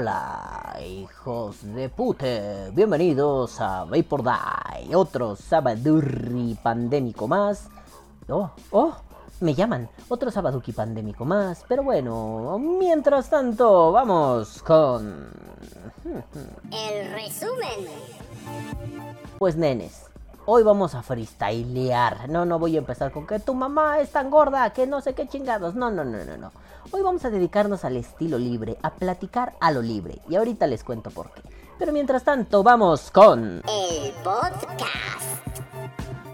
Hola, hijos de pute, bienvenidos a Vapor Die, otro sabadurri pandémico más. Oh, oh, me llaman, otro sabaduki pandémico más, pero bueno, mientras tanto, vamos con... El resumen. Pues nenes, hoy vamos a freestylear. No, no voy a empezar con que tu mamá es tan gorda, que no sé qué chingados. No, no, no, no, no. Hoy vamos a dedicarnos al estilo libre, a platicar a lo libre. Y ahorita les cuento por qué. Pero mientras tanto, vamos con... El podcast.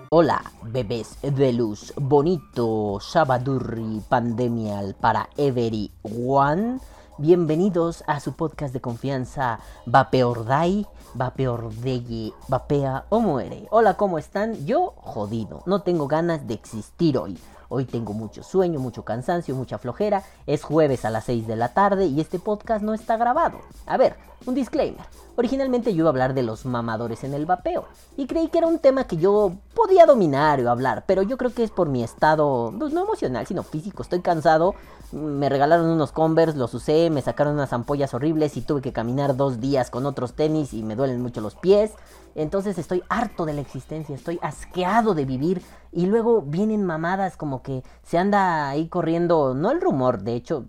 Hola, bebés de luz, bonito, Shabadurri Pandemial para everyone. Bienvenidos a su podcast de confianza, Vapeordai, Vapeordeye, Vapea o muere. Hola, ¿cómo están? Yo jodido, no tengo ganas de existir hoy. Hoy tengo mucho sueño, mucho cansancio, mucha flojera. Es jueves a las 6 de la tarde y este podcast no está grabado. A ver, un disclaimer. Originalmente yo iba a hablar de los mamadores en el vapeo y creí que era un tema que yo podía dominar o hablar, pero yo creo que es por mi estado, pues no emocional, sino físico. Estoy cansado, me regalaron unos Converse, los usé, me sacaron unas ampollas horribles y tuve que caminar dos días con otros tenis y me duelen mucho los pies. Entonces estoy harto de la existencia, estoy asqueado de vivir y luego vienen mamadas como que se anda ahí corriendo, no el rumor, de hecho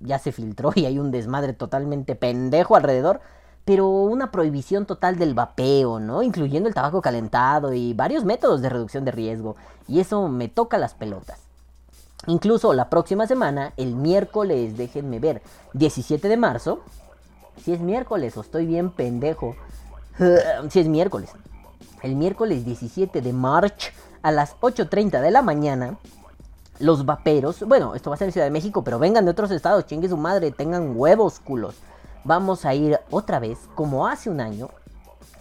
ya se filtró y hay un desmadre totalmente pendejo alrededor, pero una prohibición total del vapeo, ¿no? Incluyendo el tabaco calentado y varios métodos de reducción de riesgo. Y eso me toca las pelotas. Incluso la próxima semana, el miércoles, déjenme ver, 17 de marzo, si es miércoles o estoy bien pendejo, si es miércoles, el miércoles 17 de marzo a las 8.30 de la mañana, los vaperos, bueno, esto va a ser en Ciudad de México, pero vengan de otros estados, chingue su madre, tengan huevos culos. Vamos a ir otra vez, como hace un año,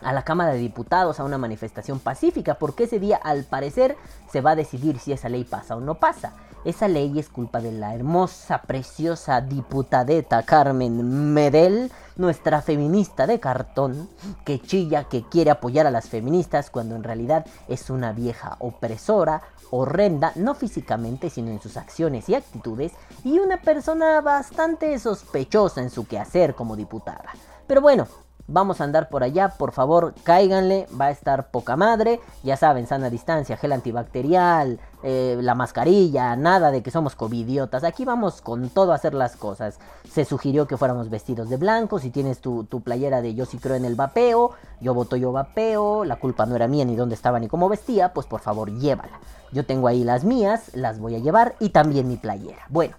a la Cámara de Diputados a una manifestación pacífica, porque ese día al parecer se va a decidir si esa ley pasa o no pasa. Esa ley es culpa de la hermosa, preciosa diputadeta Carmen Medel, nuestra feminista de cartón, que chilla que quiere apoyar a las feministas cuando en realidad es una vieja opresora, horrenda, no físicamente, sino en sus acciones y actitudes, y una persona bastante sospechosa en su quehacer como diputada. Pero bueno, Vamos a andar por allá, por favor, cáiganle, va a estar poca madre. Ya saben, sana distancia, gel antibacterial, eh, la mascarilla, nada de que somos covidiotas. Aquí vamos con todo a hacer las cosas. Se sugirió que fuéramos vestidos de blanco. Si tienes tu, tu playera de yo sí creo en el vapeo, yo voto yo vapeo, la culpa no era mía ni dónde estaba ni cómo vestía, pues por favor llévala. Yo tengo ahí las mías, las voy a llevar y también mi playera. Bueno,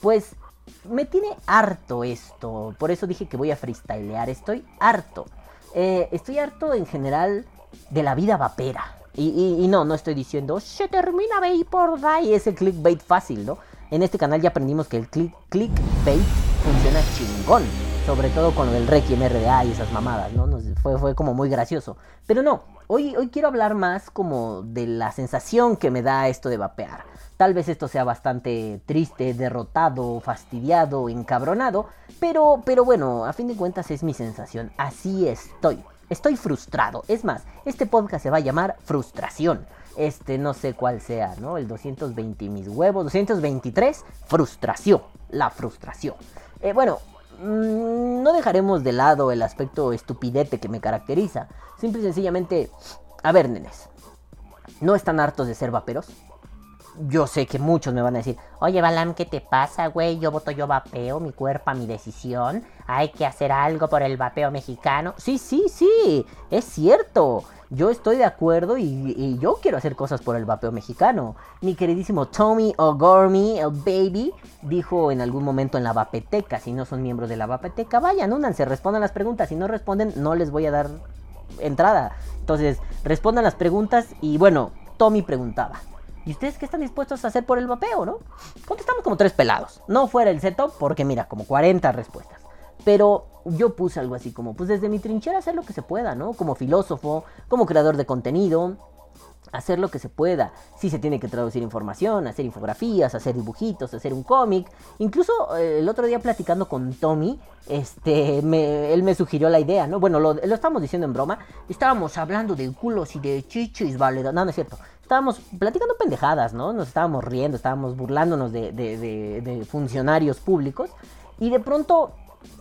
pues me tiene harto esto. Por eso dije que voy a freestylear. Estoy harto. Eh, estoy harto en general de la vida vapera. Y, no, no estoy diciendo, se termina Vapor Die. Es el clickbait fácil, ¿no? En este canal ya aprendimos que el click, clickbait funciona chingón. Sobre todo con lo del Requiem RDA y esas mamadas, ¿no? fue, fue como muy gracioso. Pero no, hoy, hoy quiero hablar más como de la sensación que me da esto de vapear. Tal vez esto sea bastante triste, derrotado, fastidiado, encabronado, pero, pero bueno, a fin de cuentas es mi sensación. Así estoy. Estoy frustrado. Es más, este podcast se va a llamar Frustración. Este no sé cuál sea, ¿no? El 220 mis huevos, 223, frustración. La frustración. Eh, bueno, mm, no dejaremos de lado el aspecto estupidete que me caracteriza. Simple y sencillamente, a ver, nenes. ¿No están hartos de ser vaperos? Yo sé que muchos me van a decir, oye Balam, ¿qué te pasa, güey? Yo voto yo vapeo, mi cuerpo, mi decisión. Hay que hacer algo por el vapeo mexicano. Sí, sí, sí, es cierto. Yo estoy de acuerdo y, yo quiero hacer cosas por el vapeo mexicano. Mi queridísimo Tommy O'Gormy, el baby, dijo en algún momento en la vapeteca, si no son miembros de la vapeteca, vayan, únanse, respondan las preguntas. Si no responden, no les voy a dar entrada. Entonces, respondan las preguntas y bueno, Tommy preguntaba. ¿Y ustedes qué están dispuestos a hacer por el vapeo, no? Contestamos como tres pelados. No fuera el setup, porque mira, como 40 respuestas. Pero yo puse algo así como, pues desde mi trinchera hacer lo que se pueda, ¿no? Como filósofo, como creador de contenido, hacer lo que se pueda. Si se tiene que traducir información, hacer infografías, hacer dibujitos, hacer un cómic. Incluso eh, el otro día platicando con Tommy, este, él me sugirió la idea, ¿no? Bueno, lo, lo estábamos diciendo en broma. Estábamos hablando de culos y de chichis, vale. No, no es cierto. Estábamos platicando pendejadas, ¿no? Nos estábamos riendo, estábamos burlándonos de, funcionarios públicos. Y de pronto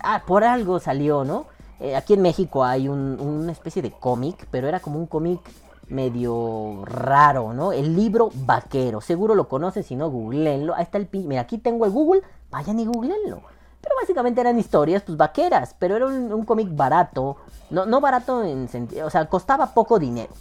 ah, por algo salió, ¿no? Eh, aquí en México hay un- una especie de cómic, pero era como un cómic medio raro, ¿no? El libro vaquero. Seguro lo conocen, si no, googleenlo. Ahí está el pin. Mira, aquí tengo el Google. Vayan y googleenlo. Pero básicamente eran historias, pues vaqueras. Pero era un, un cómic barato. No, no barato en sentido. O sea, costaba poco dinero.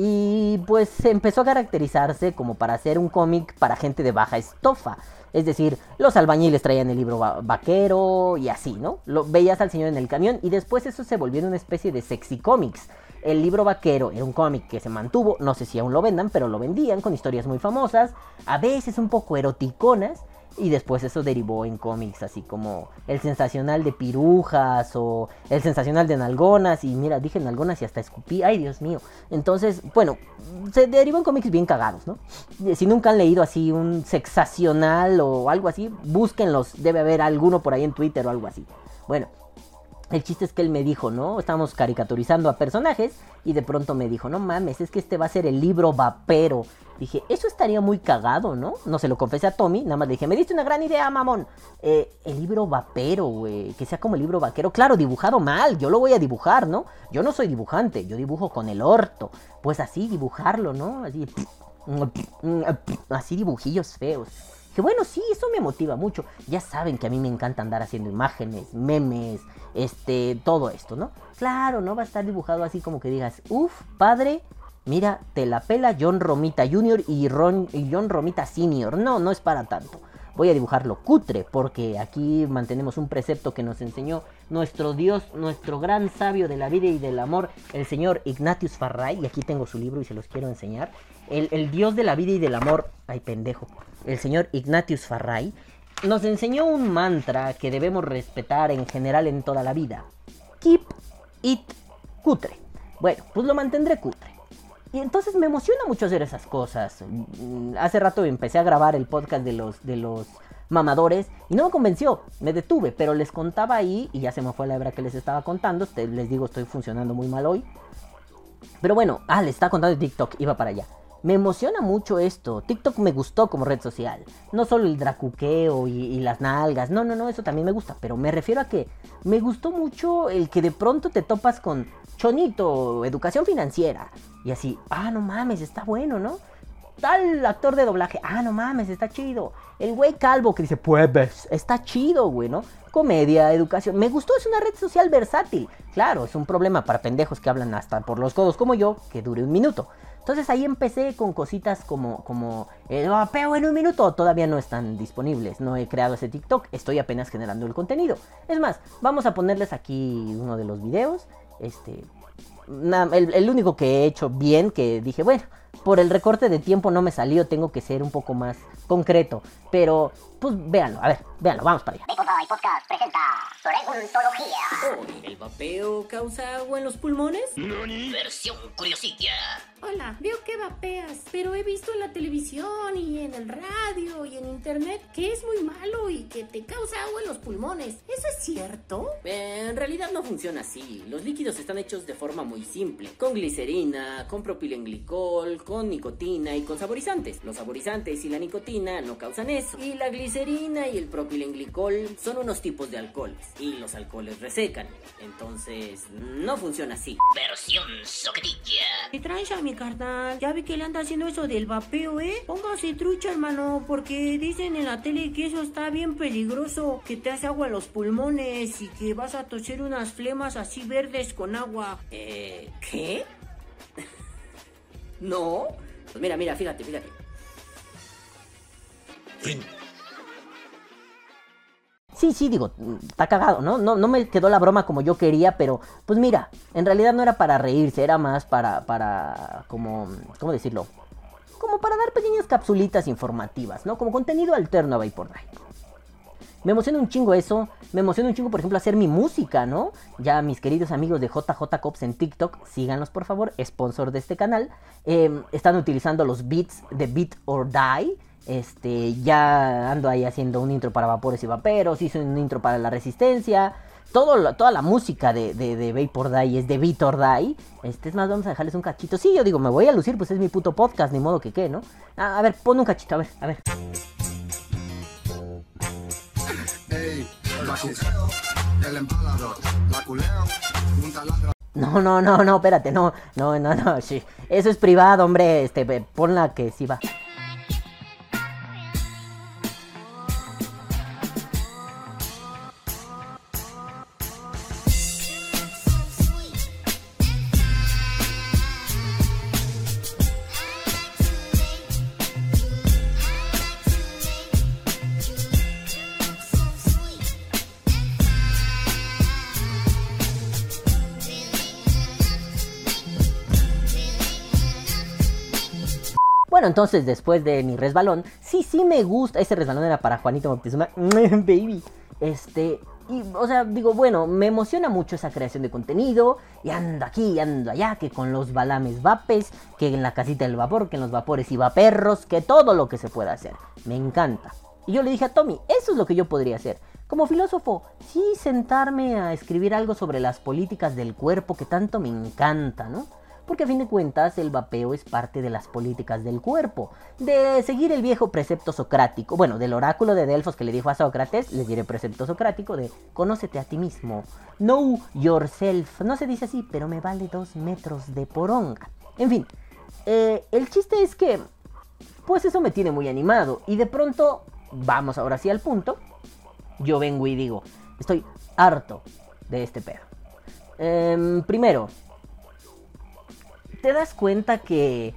Y pues empezó a caracterizarse como para hacer un cómic para gente de baja estofa. Es decir, los albañiles traían el libro va- vaquero y así, ¿no? Lo veías al señor en el camión y después eso se volvió una especie de sexy comics. El libro vaquero era un cómic que se mantuvo, no sé si aún lo vendan, pero lo vendían con historias muy famosas, a veces un poco eroticonas, y después eso derivó en cómics así como el sensacional de pirujas o el sensacional de nalgonas. Y mira, dije nalgonas y hasta escupí. Ay, Dios mío. Entonces, bueno, se derivó en cómics bien cagados, ¿no? Eh, Si nunca han leído así un sexacional o algo así, búsquenlos. Debe haber alguno por ahí en Twitter o algo así. Bueno, el chiste es que él me dijo, ¿no? Estábamos caricaturizando a personajes y de pronto me dijo, no mames, es que este va a ser el libro vapero. Dije, eso estaría muy cagado, ¿no? No se lo confesé a Tommy, nada más le dije, me diste una gran idea, mamón. Eh, el libro vapero, güey, que sea como el libro vaquero. Claro, dibujado mal, yo lo voy a dibujar, ¿no? Yo no soy dibujante, yo dibujo con el orto. Pues así, dibujarlo, ¿no? Así, así dibujillos feos. Que bueno, sí, eso me motiva mucho. Ya saben que a mí me encanta andar haciendo imágenes, memes, este, todo esto, ¿no? Claro, no va a estar dibujado así como que digas, uff, padre, mira, te la pela John Romita Jr. y, John Romita Sr. No, no es para tanto. Voy a dibujarlo cutre, porque aquí mantenemos un precepto que nos enseñó nuestro Dios, nuestro gran sabio de la vida y del amor, el señor Ignatius Farray. Y aquí tengo su libro y se los quiero enseñar. El, el Dios de la vida y del amor, ay pendejo, el señor Ignatius Farray, nos enseñó un mantra que debemos respetar en general en toda la vida. Keep it cutre. Bueno, pues lo mantendré cutre. Y entonces me emociona mucho hacer esas cosas. Mm, Hace rato empecé a grabar el podcast de los, de los mamadores y no me convenció, me detuve, pero les contaba ahí y ya se me fue la hebra que les estaba contando. Te- les digo, estoy funcionando muy mal hoy. Pero bueno, ah, les estaba contando de TikTok, iba para allá. Me emociona mucho esto. TikTok me gustó como red social. No solo el dracuqueo y, y las nalgas. No, no, no, eso también me gusta. Pero me refiero a que me gustó mucho el que de pronto te topas con Chonito, educación financiera. Y así, ah, no mames, está bueno, ¿no? Tal actor de doblaje, ah, no mames, está chido. El güey calvo que dice, pues, ves, está chido, güey, ¿no? Comedia, educación. Me gustó, es una red social versátil. Claro, es un problema para pendejos que hablan hasta por los codos como yo, que dure un minuto. Entonces ahí empecé con cositas como, como el vapeo en un minuto. Todavía no están disponibles. No he creado ese TikTok. Estoy apenas generando el contenido. Es más, vamos a ponerles aquí uno de los videos. Este. el, el único que he hecho bien, que dije, bueno, por el recorte de tiempo no me salió, tengo que ser un poco más concreto. Pero, pues véanlo, a ver, véanlo, vamos para allá. Podcast presenta Preguntología. Oh, ¿El vapeo causa agua en los pulmones? Versión curiosilla. Hola, veo que vapeas, pero he visto en la televisión y en el radio y en internet que es muy malo y que te causa agua en los pulmones. ¿Eso es cierto? Eh, en realidad no funciona así. Los líquidos están hechos de forma muy simple. Con glicerina, con propilenglicol, con nicotina y con saborizantes. Los saborizantes y la nicotina no causan eso. Y la glicerina y el propilenglicol son unos tipos de alcoholes. Y los alcoholes resecan. Entonces, no funciona así. Versión soquetilla. ¿Qué traes a mi carnal? Ya vi que le anda haciendo eso del vapeo, ¿eh? Póngase trucha, hermano, porque dicen en la tele que eso está bien peligroso, que te hace agua en los pulmones y que vas a toser unas flemas así verdes con agua. Eh, ¿qué? ¿No? Pues mira, mira, fíjate, fíjate. Sí, sí, digo, está cagado, ¿no? ¿no? No me quedó la broma como yo quería, pero pues mira, en realidad no era para reírse, era más para, para, como, ¿cómo decirlo? Como para dar pequeñas capsulitas informativas, ¿no? Como contenido alterno a Vapor Night. Me emociona un chingo eso. Me emociona un chingo, por ejemplo, hacer mi música, ¿no? Ya mis queridos amigos de JJ Cops en TikTok, síganlos por favor, sponsor de este canal. eh, están utilizando los beats de Beat or Die. Este, ya ando ahí haciendo un intro para vapores y vaperos, hice un intro para la resistencia. Todo, lo- toda la música de, de, de Vapor Die es de Beat or Die. Este, es más, vamos a dejarles un cachito. Sí, yo digo, me voy a lucir, pues es mi puto podcast, ni modo que qué, ¿no? A, a ver, pon un cachito, a ver, a ver. Hey, watch this. el embalador, la culeo, un taladro. No, no, no, no, espérate, no, no, no, no, sí. Eso es privado, hombre, este, ve, ponla que sí va. Bueno, entonces después de mi resbalón, sí, sí me gusta. Ese resbalón era para Juanito Moctezuma, baby. Este, y, o sea, digo, bueno, me emociona mucho esa creación de contenido. Y ando aquí, y ando allá, que con los balames vapes, que en la casita del vapor, que en los vapores iba perros, que todo lo que se pueda hacer. Me encanta. Y yo le dije a Tommy, eso es lo que yo podría hacer. Como filósofo, sí sentarme a escribir algo sobre las políticas del cuerpo que tanto me encanta, ¿no? Porque a fin de cuentas el vapeo es parte de las políticas del cuerpo. De seguir el viejo precepto socrático, bueno, del oráculo de Delfos que le dijo a Sócrates, les diré precepto socrático de conócete a ti mismo. Know yourself. No se dice así, pero me vale dos metros de poronga. En fin, eh, el chiste es que, pues eso me tiene muy animado. Y de pronto, vamos ahora sí al punto. Yo vengo y digo, estoy harto de este pedo. Em, primero, te das cuenta que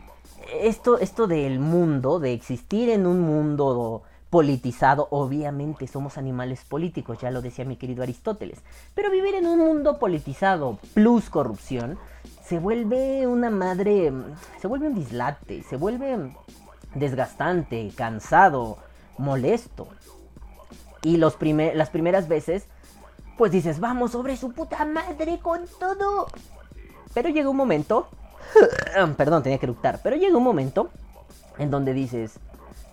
esto, esto del mundo, de existir en un mundo politizado, obviamente somos animales políticos, ya lo decía mi querido Aristóteles, pero vivir en un mundo politizado plus corrupción se vuelve una madre, se vuelve un dislate, se vuelve desgastante, cansado, molesto. Y los primer, las primeras veces, pues dices, vamos sobre su puta madre con todo. Pero llega un momento Perdón, tenía que eructar. Pero llega un momento en donde dices,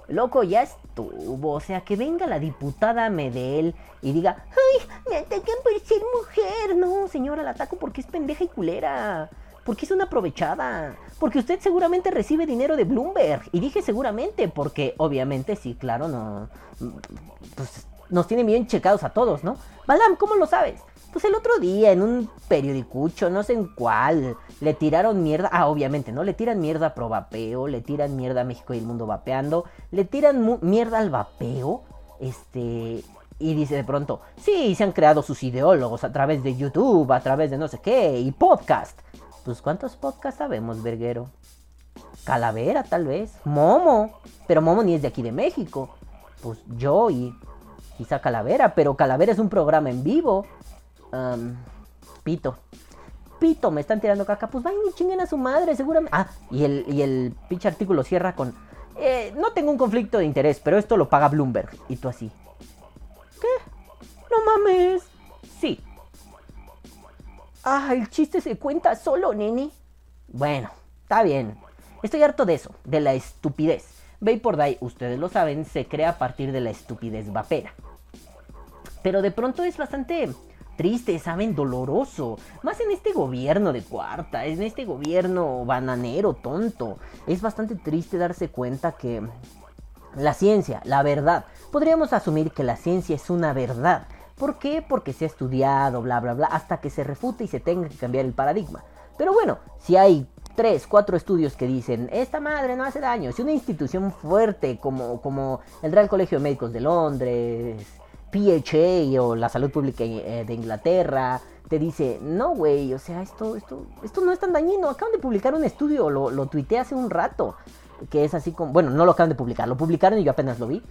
loco, ya estuvo. O sea, que venga la diputada Medel y diga, ¡ay! Me atacan por ser mujer. No, señora, la ataco porque es pendeja y culera. Porque es una aprovechada. Porque usted seguramente recibe dinero de Bloomberg. Y dije seguramente, porque obviamente sí, claro, no. Pues nos tiene bien checados a todos, ¿no? Balam, ¿cómo lo sabes? Pues el otro día en un periodicucho, no sé en cuál, le tiraron mierda. Ah, obviamente, ¿no? Le tiran mierda pro vapeo, le tiran mierda a México y el mundo vapeando, le tiran mierda al vapeo. Este. Y dice de pronto, sí, se han creado sus ideólogos a través de YouTube, a través de no sé qué, y podcast. Pues ¿cuántos podcasts sabemos, verguero? Calavera, tal vez. Momo. Pero Momo ni es de aquí de México. Pues yo y quizá Calavera, pero Calavera es un programa en vivo. Um, pito. Pito, me están tirando caca. Pues vayan y chinguen a su madre, seguramente. Ah, y el, y el pinche artículo cierra con. Eh, no tengo un conflicto de interés, pero esto lo paga Bloomberg. Y tú así. ¿Qué? No mames. Sí. Ah, el chiste se cuenta solo, nene. Bueno, está bien. Estoy harto de eso, de la estupidez. Vapor Die, ustedes lo saben, se crea a partir de la estupidez vapera. Pero de pronto es bastante triste, saben, doloroso. Más en este gobierno de cuarta, en este gobierno bananero, tonto. Es bastante triste darse cuenta que la ciencia, la verdad, podríamos asumir que la ciencia es una verdad. ¿Por qué? Porque se ha estudiado, bla, bla, bla, hasta que se refute y se tenga que cambiar el paradigma. Pero bueno, si hay tres, cuatro estudios que dicen, esta madre no hace daño, si una institución fuerte como, como el Real Colegio de Médicos de Londres, PHA o la salud pública eh, de Inglaterra te dice, no, güey, o sea, esto, esto, esto no es tan dañino. Acaban de publicar un estudio, lo, lo tuiteé hace un rato, que es así como, bueno, no lo acaban de publicar, lo publicaron y yo apenas lo vi.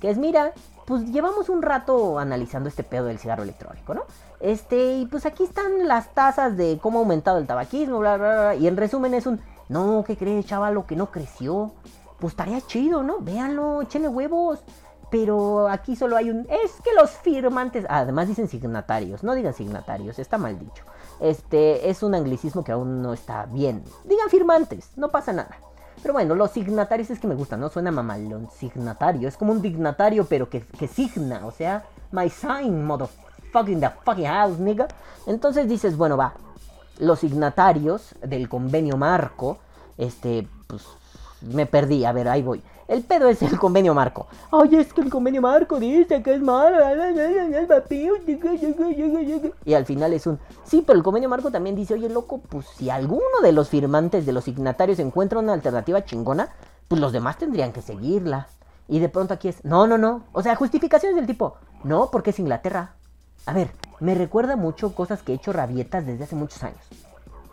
Que es, mira, pues llevamos un rato analizando este pedo del cigarro electrónico, ¿no? Este, y pues aquí están las tasas de cómo ha aumentado el tabaquismo, bla, bla, bla. Y en resumen es un, no, ¿qué crees, chaval? que no creció. Pues estaría chido, ¿no? Véanlo, échenle huevos. Pero aquí solo hay un... Es que los firmantes... Además dicen signatarios. No digan signatarios. Está mal dicho. Este es un anglicismo que aún no está bien. Digan firmantes. No pasa nada. Pero bueno, los signatarios es que me gustan, ¿no? Suena mamalón. Signatario. Es como un dignatario, pero que, que signa. O sea, my sign, motherfucking the fucking house, nigga. Entonces dices, bueno, va. Los signatarios del convenio marco. Este, pues me perdí, a ver, ahí voy. El pedo es el convenio marco. Ay, es que el convenio marco dice que es malo. Y al final es un... Sí, pero el convenio marco también dice, oye, loco, pues si alguno de los firmantes, de los signatarios encuentra una alternativa chingona, pues los demás tendrían que seguirla. Y de pronto aquí es, no, no, no. O sea, justificaciones del tipo, no, porque es Inglaterra. A ver, me recuerda mucho cosas que he hecho rabietas desde hace muchos años.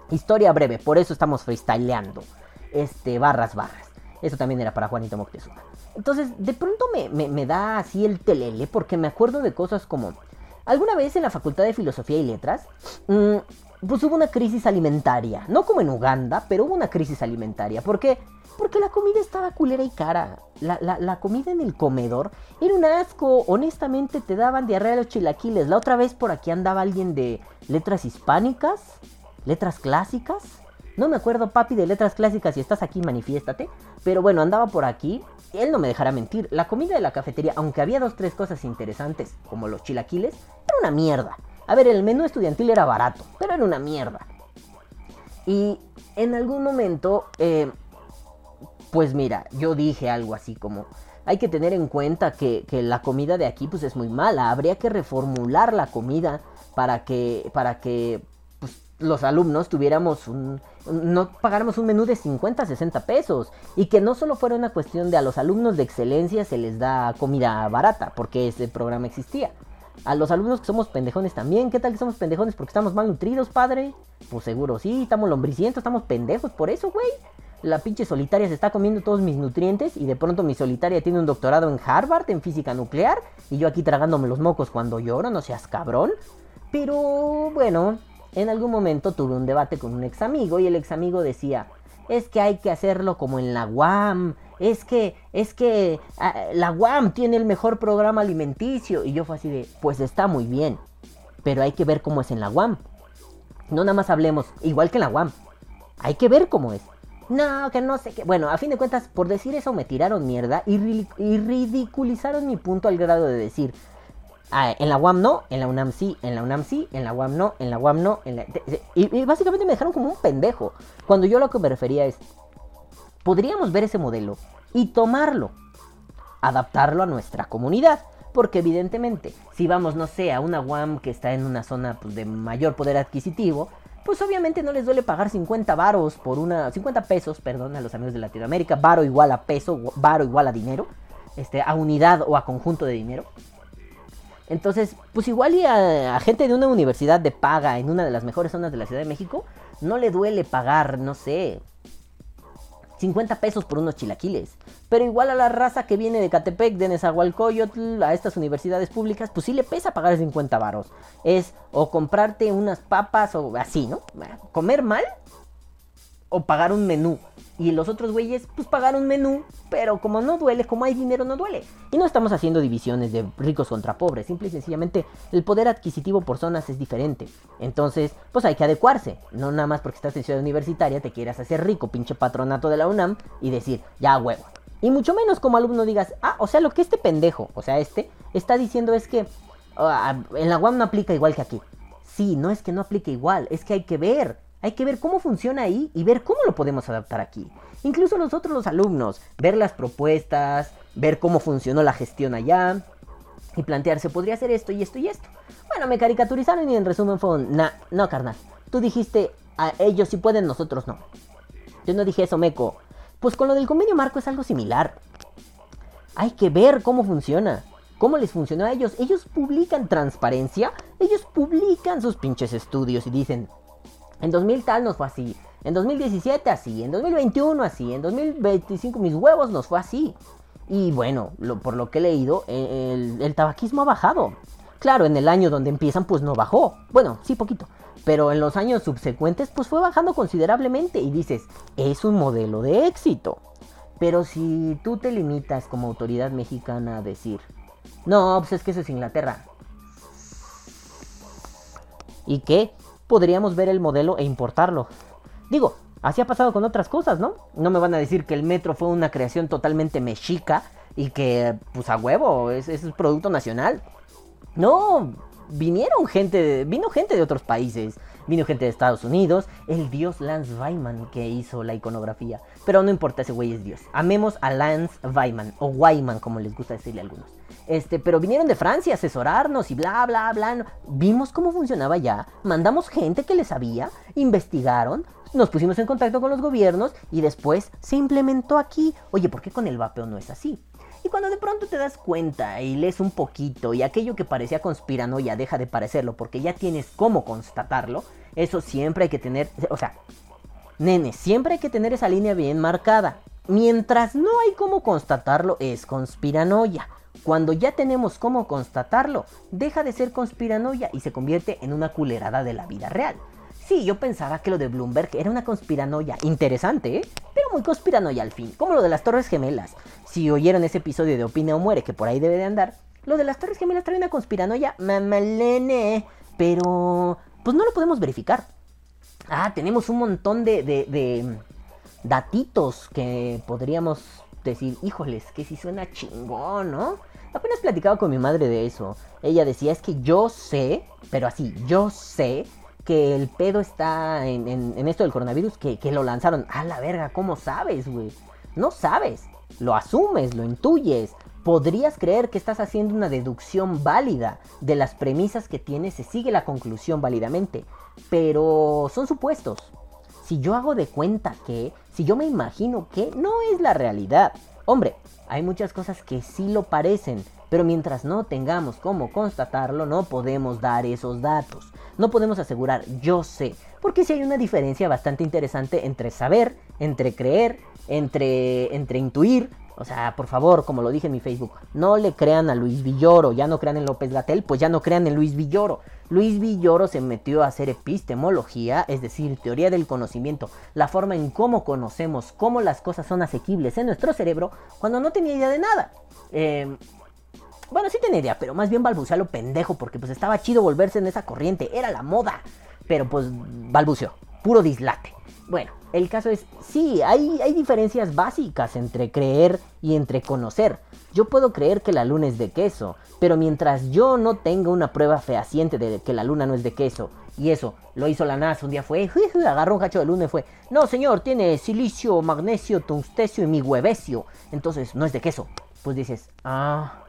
Historia breve, por eso estamos freestyleando. Este, barras, barras. Eso también era para Juanito Moctezuma. Entonces, de pronto me, da así el telele porque me acuerdo de cosas como... Alguna vez en la Facultad de Filosofía y Letras, mm, pues hubo una crisis alimentaria. No como en Uganda, pero hubo una crisis alimentaria. ¿Por qué? Porque la comida estaba culera y cara. La, la, comida en el comedor era un asco. Honestamente te daban diarrea los chilaquiles. La otra vez por aquí andaba alguien de letras hispánicas, letras clásicas. No me acuerdo, papi, de letras clásicas. Si estás aquí, manifiéstate. Pero bueno, andaba por aquí. Él no me dejará mentir. La comida de la cafetería, aunque había dos, tres cosas interesantes, como los chilaquiles, era una mierda. A ver, el menú estudiantil era barato, pero era una mierda. Y en algún momento, eh, pues mira, yo dije algo así como, hay que tener en cuenta que, la comida de aquí pues es muy mala, habría que reformular la comida para que, para que los alumnos tuviéramos un, no pagáramos un menú de 50, 60 pesos y que no solo fuera una cuestión de a los alumnos de excelencia se les da comida barata, porque ese programa existía. A los alumnos que somos pendejones también, ¿qué tal que somos pendejones porque estamos mal nutridos, padre? Pues seguro, sí, estamos lombricientos, estamos pendejos por eso, güey la pinche solitaria se está comiendo todos mis nutrientes y de pronto mi solitaria tiene un doctorado en Harvard en física nuclear y yo aquí tragándome los mocos cuando lloro, no seas cabrón. Pero bueno, en algún momento tuve un debate con un ex amigo y el ex amigo decía, es que hay que hacerlo como en la UAM, es que, es que ah, la UAM tiene el mejor programa alimenticio y yo fue así de, pues está muy bien, pero hay que ver cómo es en la UAM. No nada más hablemos, igual que en la UAM, hay que ver cómo es. No, que no sé qué. Bueno, a fin de cuentas, por decir eso me tiraron mierda y, ridiculizaron mi punto al grado de decir, ah, en la UAM no, en la UNAM sí, en la UNAM sí, en la UAM no, en la UAM no. y, básicamente me dejaron como un pendejo. Cuando yo lo que me refería es, podríamos ver ese modelo y tomarlo, adaptarlo a nuestra comunidad. Porque evidentemente, si vamos, no sé, a una UAM que está en una zona pues, de mayor poder adquisitivo, pues obviamente no les duele pagar 50 varos por una, 50 pesos, perdón, a los amigos de Latinoamérica, varo igual a peso, varo igual a dinero, este, a unidad o a conjunto de dinero. Entonces, pues igual y a, gente de una universidad de paga en una de las mejores zonas de la Ciudad de México, no le duele pagar, no sé, 50 pesos por unos chilaquiles. Pero igual a la raza que viene de Catepec, de Nezahualcóyotl, a estas universidades públicas, pues sí le pesa pagar 50 varos. Es o comprarte unas papas o así, ¿no? Comer mal o pagar un menú. Y los otros güeyes, pues pagar un menú, pero como no duele, como hay dinero, no duele. Y no estamos haciendo divisiones de ricos contra pobres, simple y sencillamente el poder adquisitivo por zonas es diferente. Entonces, pues hay que adecuarse. No nada más porque estás en ciudad universitaria te quieras hacer rico, pinche patronato de la UNAM, y decir, ya huevo. Y mucho menos como alumno digas, ah, o sea, lo que este pendejo, o sea, este, está diciendo es que ah, en la UAM no aplica igual que aquí. Sí, no es que no aplique igual, es que hay que ver hay que ver cómo funciona ahí y ver cómo lo podemos adaptar aquí. Incluso nosotros los alumnos, ver las propuestas, ver cómo funcionó la gestión allá y plantearse, podría hacer esto y esto y esto. Bueno, me caricaturizaron y en resumen fue un, nah, no carnal, tú dijiste, a ellos sí pueden, nosotros no. Yo no dije eso, Meco. Pues con lo del convenio marco es algo similar. Hay que ver cómo funciona. ¿Cómo les funcionó a ellos? Ellos publican transparencia. Ellos publican sus pinches estudios y dicen, en 2000 tal nos fue así. En 2017 así. En 2021 así. En 2025 mis huevos nos fue así. Y bueno, por lo que he leído, el, el, tabaquismo ha bajado. Claro, en el año donde empiezan pues no bajó. Bueno, sí poquito. Pero en los años subsecuentes pues fue bajando considerablemente. Y dices, es un modelo de éxito. Pero si tú te limitas como autoridad mexicana a decir, no, pues es que eso es Inglaterra. ¿Y qué? Podríamos ver el modelo e importarlo. Digo, así ha pasado con otras cosas, ¿no? No me van a decir que el metro fue una creación totalmente mexica y que, pues a huevo, es, es producto nacional. No, vinieron gente, vino gente de otros países. Vino gente de Estados Unidos, el dios Lance Wyman que hizo la iconografía. Pero no importa, ese güey es dios. Amemos a Lance Wyman, o Wyman como les gusta decirle a algunos. Este, pero vinieron de Francia a asesorarnos y bla, bla, bla. Vimos cómo funcionaba ya, mandamos gente que le sabía, investigaron, nos pusimos en contacto con los gobiernos y después se implementó aquí. Oye, ¿por qué con el vapeo no es así? Cuando de pronto te das cuenta y lees un poquito y aquello que parecía conspiranoia deja de parecerlo porque ya tienes cómo constatarlo, eso siempre hay que tener, o sea, nene, siempre hay que tener esa línea bien marcada. Mientras no hay cómo constatarlo, es conspiranoia. Cuando ya tenemos cómo constatarlo, deja de ser conspiranoia y se convierte en una culerada de la vida real. Sí, yo pensaba que lo de Bloomberg era una conspiranoia interesante, ¿eh? pero muy conspiranoia al fin, como lo de las Torres Gemelas. Si oyeron ese episodio de Opina o Muere, que por ahí debe de andar, lo de las Torres Gemelas trae una conspiranoia mamalene, pero pues no lo podemos verificar. Ah, tenemos un montón de, de, de datitos que podríamos decir, híjoles, que si suena chingón, ¿no? Apenas platicaba con mi madre de eso. Ella decía, es que yo sé, pero así, yo sé que el pedo está en, en- en esto del coronavirus, que, que lo lanzaron. A la verga, ¿cómo sabes, güey? No sabes, lo asumes, lo intuyes. Podrías creer que estás haciendo una deducción válida de las premisas que tienes, se sigue la conclusión válidamente, pero son supuestos. Si yo hago de cuenta que, si yo me imagino que, no es la realidad. Hombre, hay muchas cosas que sí lo parecen, pero mientras no tengamos cómo constatarlo, no podemos dar esos datos. No podemos asegurar yo sé, porque sí hay una diferencia bastante interesante entre saber, entre creer, entre, entre intuir. O sea, por favor, como lo dije en mi Facebook, no le crean a Luis Villoro, ya no crean en López Gatel, pues ya no crean en Luis Villoro. Luis Villoro se metió a hacer epistemología, es decir, teoría del conocimiento, la forma en cómo conocemos, cómo las cosas son asequibles en nuestro cerebro, cuando no tenía idea de nada. Eh, bueno, sí tenía idea, pero más bien balbuceó lo pendejo, porque pues estaba chido volverse en esa corriente, era la moda. Pero pues balbuceó, puro dislate. Bueno, el caso es, sí, hay, hay diferencias básicas entre creer y entre conocer. Yo puedo creer que la luna es de queso, pero mientras yo no tenga una prueba fehaciente de que la luna no es de queso, y eso lo hizo la NASA, un día fue, agarró un cacho de luna y fue, no señor, tiene silicio, magnesio, tungstesio y mi huevecio, entonces no es de queso. Pues dices, ah,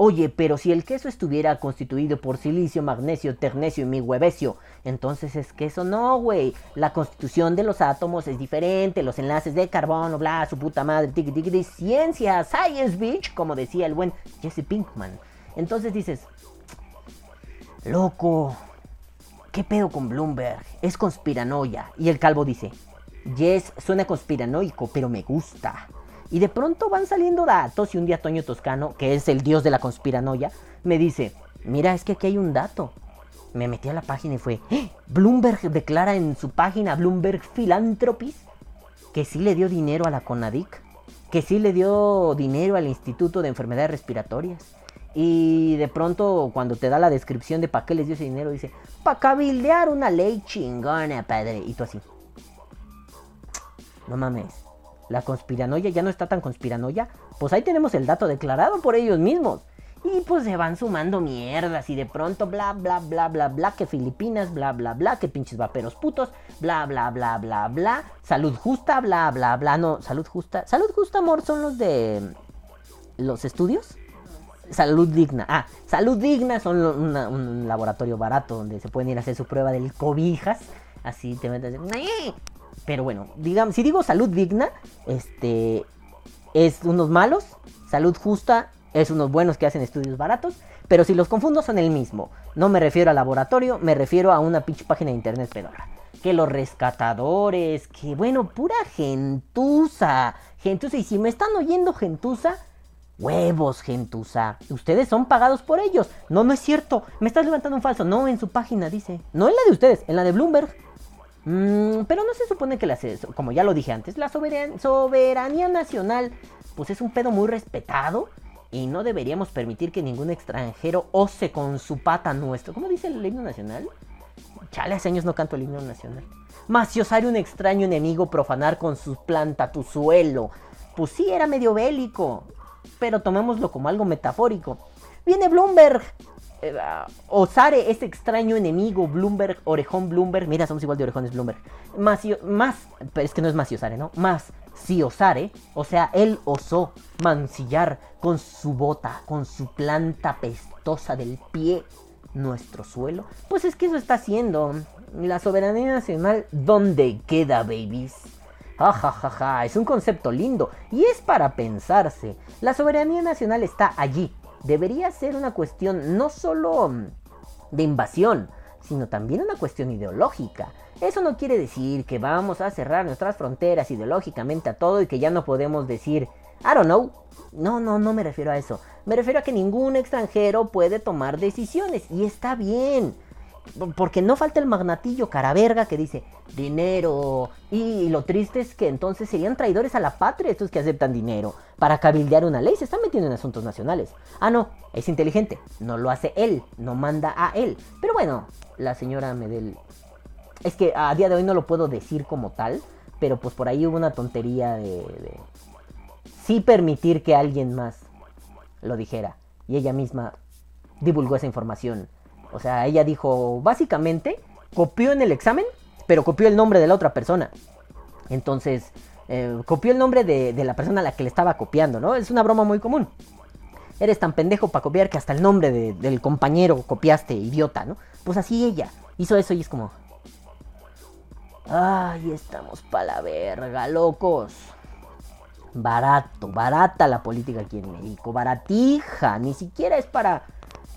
Oye, pero si el queso estuviera constituido por silicio, magnesio, ternesio y mi huevecio, entonces es queso. No, güey. La constitución de los átomos es diferente. Los enlaces de carbono, bla, su puta madre, tiki tiki, de ciencia, science bitch, como decía el buen Jesse Pinkman. Entonces dices, loco, ¿qué pedo con Bloomberg? Es conspiranoia. Y el calvo dice, yes, suena conspiranoico, pero me gusta. Y de pronto van saliendo datos y un día Toño Toscano, que es el dios de la conspiranoia, me dice, mira, es que aquí hay un dato. Me metí a la página y fue, ¡Eh! Bloomberg declara en su página Bloomberg Philanthropies que sí le dio dinero a la CONADIC, que sí le dio dinero al Instituto de Enfermedades Respiratorias. Y de pronto cuando te da la descripción de para qué les dio ese dinero, dice, para cabildear una ley chingona, padre. Y tú así. No mames. La conspiranoia ya no está tan conspiranoia. Pues ahí tenemos el dato declarado por ellos mismos. Y pues se van sumando mierdas y de pronto bla bla bla bla bla que Filipinas, bla bla bla que pinches vaperos putos, bla bla bla bla bla, salud justa, bla bla bla, no, salud justa, salud justa amor son los de los estudios. Salud digna, ah, salud digna son un laboratorio barato donde se pueden ir a hacer su prueba del cobijas, así te metes, pero bueno, digamos, si digo salud digna, este es unos malos, salud justa es unos buenos que hacen estudios baratos, pero si los confundo son el mismo. No me refiero al laboratorio, me refiero a una pinche página de internet pedorra. Que los rescatadores, que bueno, pura gentuza. Gentuza, y si me están oyendo gentuza, huevos gentuza. Ustedes son pagados por ellos. No, no es cierto. Me estás levantando un falso. No, en su página dice. No en la de ustedes, en la de Bloomberg. Mm, pero no se supone que la, se- como ya lo dije antes, la soberan- soberanía nacional, pues es un pedo muy respetado y no deberíamos permitir que ningún extranjero ose con su pata nuestro. ¿Cómo dice el himno nacional? Chale, hace años no canto el himno nacional. Mas si osare un extraño enemigo profanar con su planta tu suelo. Pues sí, era medio bélico, pero tomémoslo como algo metafórico. Viene Bloomberg eh, Osare, ese extraño enemigo, Bloomberg, Orejón Bloomberg, mira, somos igual de orejones Bloomberg, más, más, pero es que no es más Osare, ¿no? Más si Osare, o sea, él osó mancillar con su bota, con su planta pestosa del pie nuestro suelo, pues es que eso está haciendo. La soberanía nacional, ¿dónde queda, babies? Ja, es un concepto lindo y es para pensarse. La soberanía nacional está allí. Debería ser una cuestión no solo de invasión, sino también una cuestión ideológica. Eso no quiere decir que vamos a cerrar nuestras fronteras ideológicamente a todo y que ya no podemos decir, I don't know. No, no, no me refiero a eso. Me refiero a que ningún extranjero puede tomar decisiones y está bien. Porque no falta el magnatillo caraverga que dice dinero. Y lo triste es que entonces serían traidores a la patria estos que aceptan dinero para cabildear una ley. Se están metiendo en asuntos nacionales. Ah, no, es inteligente. No lo hace él, no manda a él. Pero bueno, la señora Medel. Es que a día de hoy no lo puedo decir como tal. Pero pues por ahí hubo una tontería de, de sí permitir que alguien más lo dijera. Y ella misma divulgó esa información o sea, ella dijo, básicamente, copió en el examen, pero copió el nombre de la otra persona. Entonces, eh, copió el nombre de, la persona a la que le estaba copiando, ¿no? Es una broma muy común. Eres tan pendejo para copiar que hasta el nombre del compañero copiaste, idiota, ¿no? Pues así ella hizo eso y es como... Ay, estamos pa' la verga, locos. Barato, barata la política aquí en México, baratija, ni siquiera es para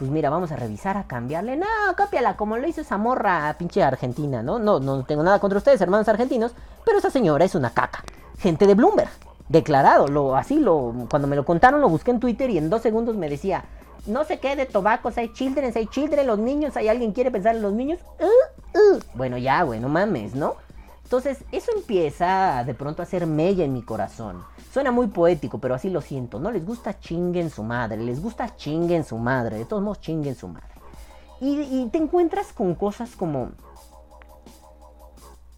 pues mira, vamos a revisar, a cambiarle. No, cápiala, como lo hizo esa morra pinche argentina, ¿no? No, no tengo nada contra ustedes, hermanos argentinos, pero esa señora es una caca. Gente de Bloomberg, declarado, lo, así lo, cuando me lo contaron lo busqué en Twitter y en dos segundos me decía, no sé qué de tobacos, hay children, hay children, los niños, hay alguien quiere pensar en los niños. Uh, uh. Bueno, ya, güey, no mames, ¿no? Entonces, eso empieza de pronto a hacer mella en mi corazón. Suena muy poético, pero así lo siento. No les gusta chinguen su madre, les gusta chinguen su madre, de todos modos chinguen su madre. Y, te encuentras con cosas como...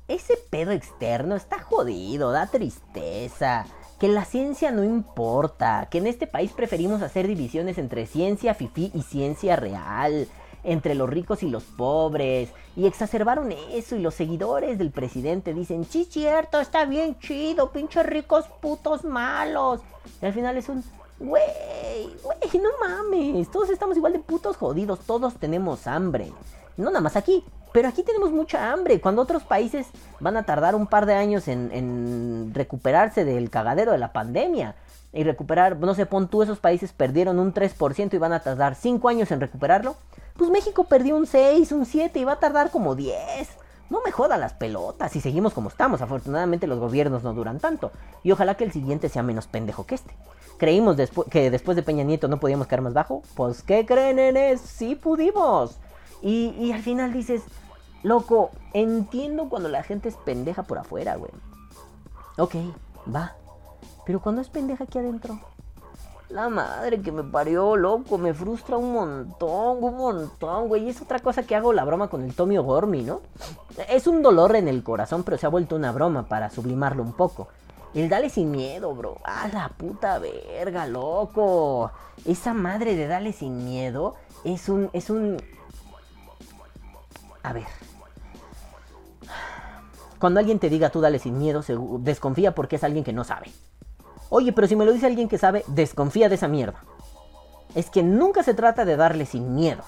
Ese pedo externo está jodido, da tristeza. Que la ciencia no importa, que en este país preferimos hacer divisiones entre ciencia fifí y ciencia real entre los ricos y los pobres. Y exacerbaron eso y los seguidores del presidente dicen, sí, cierto, está bien chido, pinches ricos putos malos. Y al final es un, güey, güey, no mames, todos estamos igual de putos jodidos, todos tenemos hambre. No nada más aquí, pero aquí tenemos mucha hambre. Cuando otros países van a tardar un par de años en, en recuperarse del cagadero de la pandemia y recuperar, no sé, pon tú, esos países perdieron un 3% y van a tardar 5 años en recuperarlo. Pues México perdió un 6, un 7 y va a tardar como 10. No me joda las pelotas y seguimos como estamos. Afortunadamente los gobiernos no duran tanto. Y ojalá que el siguiente sea menos pendejo que este. Creímos que después de Peña Nieto no podíamos caer más bajo. Pues ¿qué creen, nenes? Sí pudimos. Y, y al final dices, loco, entiendo cuando la gente es pendeja por afuera, güey. Ok, va. Pero cuando es pendeja aquí adentro, la madre que me parió, loco, me frustra un montón, un montón, güey. Es otra cosa que hago la broma con el Tommy O'Gormy, ¿no? Es un dolor en el corazón, pero se ha vuelto una broma para sublimarlo un poco. El dale sin miedo, bro. A la puta verga, loco. Esa madre de dale sin miedo es un. es un. A ver. Cuando alguien te diga tú dale sin miedo, desconfía porque es alguien que no sabe. Oye, pero si me lo dice alguien que sabe, desconfía de esa mierda. Es que nunca se trata de darle sin miedo.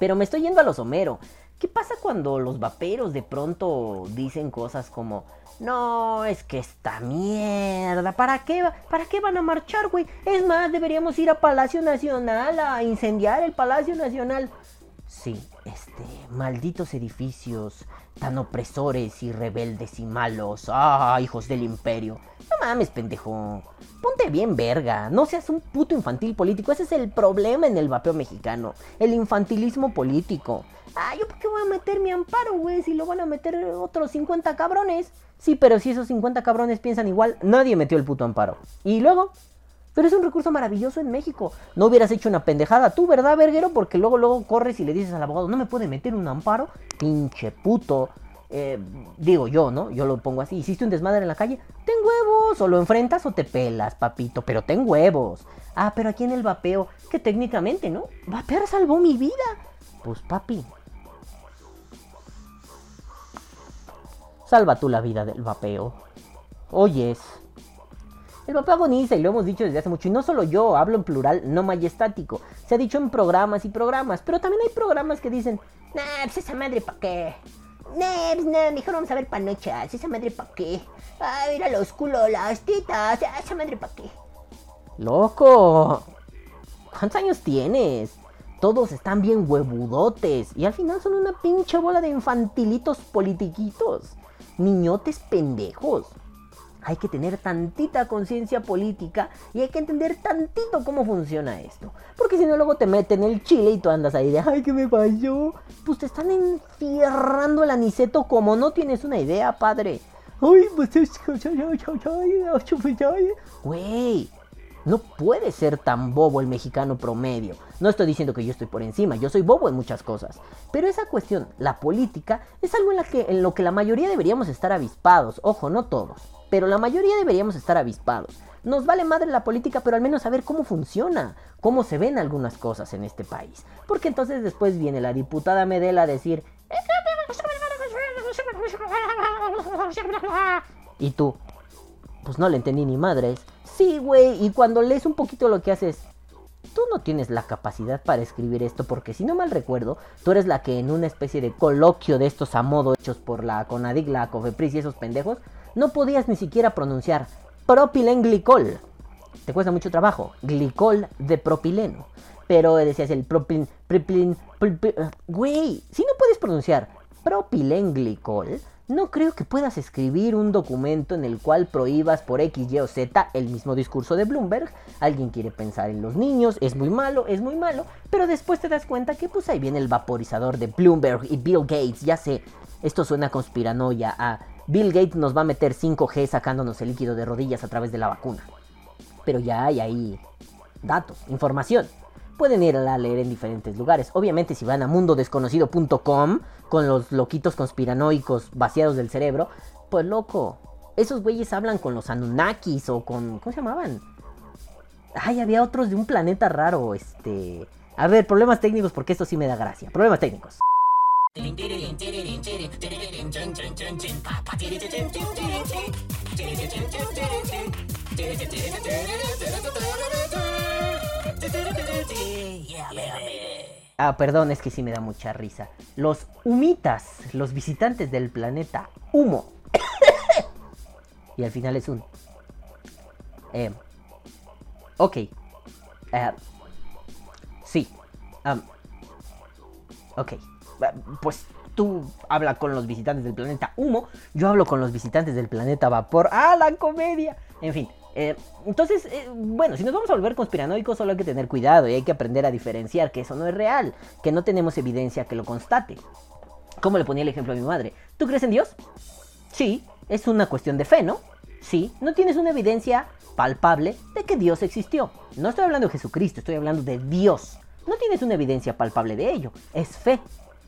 Pero me estoy yendo a los Homero. ¿Qué pasa cuando los vaperos de pronto dicen cosas como, no, es que esta mierda, ¿para qué, ¿para qué van a marchar, güey? Es más, deberíamos ir a Palacio Nacional a incendiar el Palacio Nacional. Sí, este, malditos edificios, tan opresores y rebeldes y malos. Ah, hijos del imperio. No mames, pendejo. Ponte bien verga. No seas un puto infantil político. Ese es el problema en el vapeo mexicano. El infantilismo político. Ah, ¿yo por qué voy a meter mi amparo, güey? Si lo van a meter otros 50 cabrones. Sí, pero si esos 50 cabrones piensan igual, nadie metió el puto amparo. Y luego, pero es un recurso maravilloso en México. No hubieras hecho una pendejada tú, ¿verdad, verguero? Porque luego, luego corres y le dices al abogado, no me puede meter un amparo. Pinche puto. Eh, digo yo, ¿no? Yo lo pongo así. Hiciste un desmadre en la calle. Ten huevos, No, solo enfrentas o te pelas, papito, pero ten huevos. Ah, pero aquí en el vapeo, que técnicamente, ¿no? Vapear salvó mi vida. Pues papi. Salva tú la vida del vapeo. Oyes. El vapeo agoniza y lo hemos dicho desde hace mucho. Y no solo yo, hablo en plural, no majestático. Se ha dicho en programas y programas. Pero también hay programas que dicen, nah, pues esa madre pa' qué. Nah, pues mejor vamos a ver panochas. Esa madre pa' qué. Ah, mira los culos, las titas. Esa madre pa' qué. Loco. ¿Cuántos años tienes? Todos están bien huevudotes. Y al final son una pinche bola de infantilitos politiquitos. Niñotes pendejos. Hay que tener tantita conciencia política y hay que entender tantito cómo funciona esto. Porque si no, luego te meten el chile y tú andas ahí de, ay, ¿qué me falló? Pues te están enfierrando el aniceto como no tienes una idea, padre. Ay, pues es... Güey, no puede ser tan bobo el mexicano promedio. No estoy diciendo que yo estoy por encima, yo soy bobo en muchas cosas. Pero esa cuestión, la política, es algo en, la que, en lo que la mayoría deberíamos estar avispados. Ojo, no todos, pero la mayoría deberíamos estar avispados. Nos vale madre la política, pero al menos saber cómo funciona, cómo se ven algunas cosas en este país. Porque entonces después viene la diputada Medela a decir... Y tú, pues no le entendí ni madres. Sí, güey, y cuando lees un poquito lo que haces, tú no tienes la capacidad para escribir esto, porque si no mal recuerdo, tú eres la que en una especie de coloquio de estos a modo hechos por la Conadig, la Cofepris y esos pendejos, no podías ni siquiera pronunciar propilenglicol. Te cuesta mucho trabajo, glicol de propileno. Pero decías el propil- ah, güey, si no puedes pronunciar propilenglicol, no creo que puedas escribir un documento en el cual prohíbas por X, Y o Z el mismo discurso de Bloomberg. Alguien quiere pensar en los niños, es muy malo, es muy malo, pero después te das cuenta que pues ahí viene el vaporizador de Bloomberg y Bill Gates, ya sé, esto suena a conspiranoia, a Bill Gates nos va a meter 5G sacándonos el líquido de rodillas a través de la vacuna. Pero ya hay ahí datos, información. Pueden ir a leer en diferentes lugares. Obviamente si van a mundodesconocido.com con los loquitos conspiranoicos vaciados del cerebro, pues loco, esos güeyes hablan con los Anunnakis o con... ¿Cómo se llamaban? Ay, había otros de un planeta raro, este... A ver, problemas técnicos porque esto sí me da gracia. Problemas técnicos. Ah, perdón, es que sí me da mucha risa. Los humitas, los visitantes del planeta Humo. y al final es un... Eh, ok. Sí. am, ok. Pues tú habla con los visitantes del planeta Humo. Yo hablo con los visitantes del planeta Vapor. ¡Ah, la comedia! En fin. eh, entonces, eh, bueno, si nos vamos a volver conspiranoicos, solo hay que tener cuidado y hay que aprender a diferenciar que eso no es real, que no tenemos evidencia que lo constate. Como le ponía el ejemplo a mi madre. ¿Tú crees en Dios? Sí, es una cuestión de fe, ¿no? Sí, no tienes una evidencia palpable de que Dios existió. No estoy hablando de Jesucristo, estoy hablando de Dios. No tienes una evidencia palpable de ello. Es fe.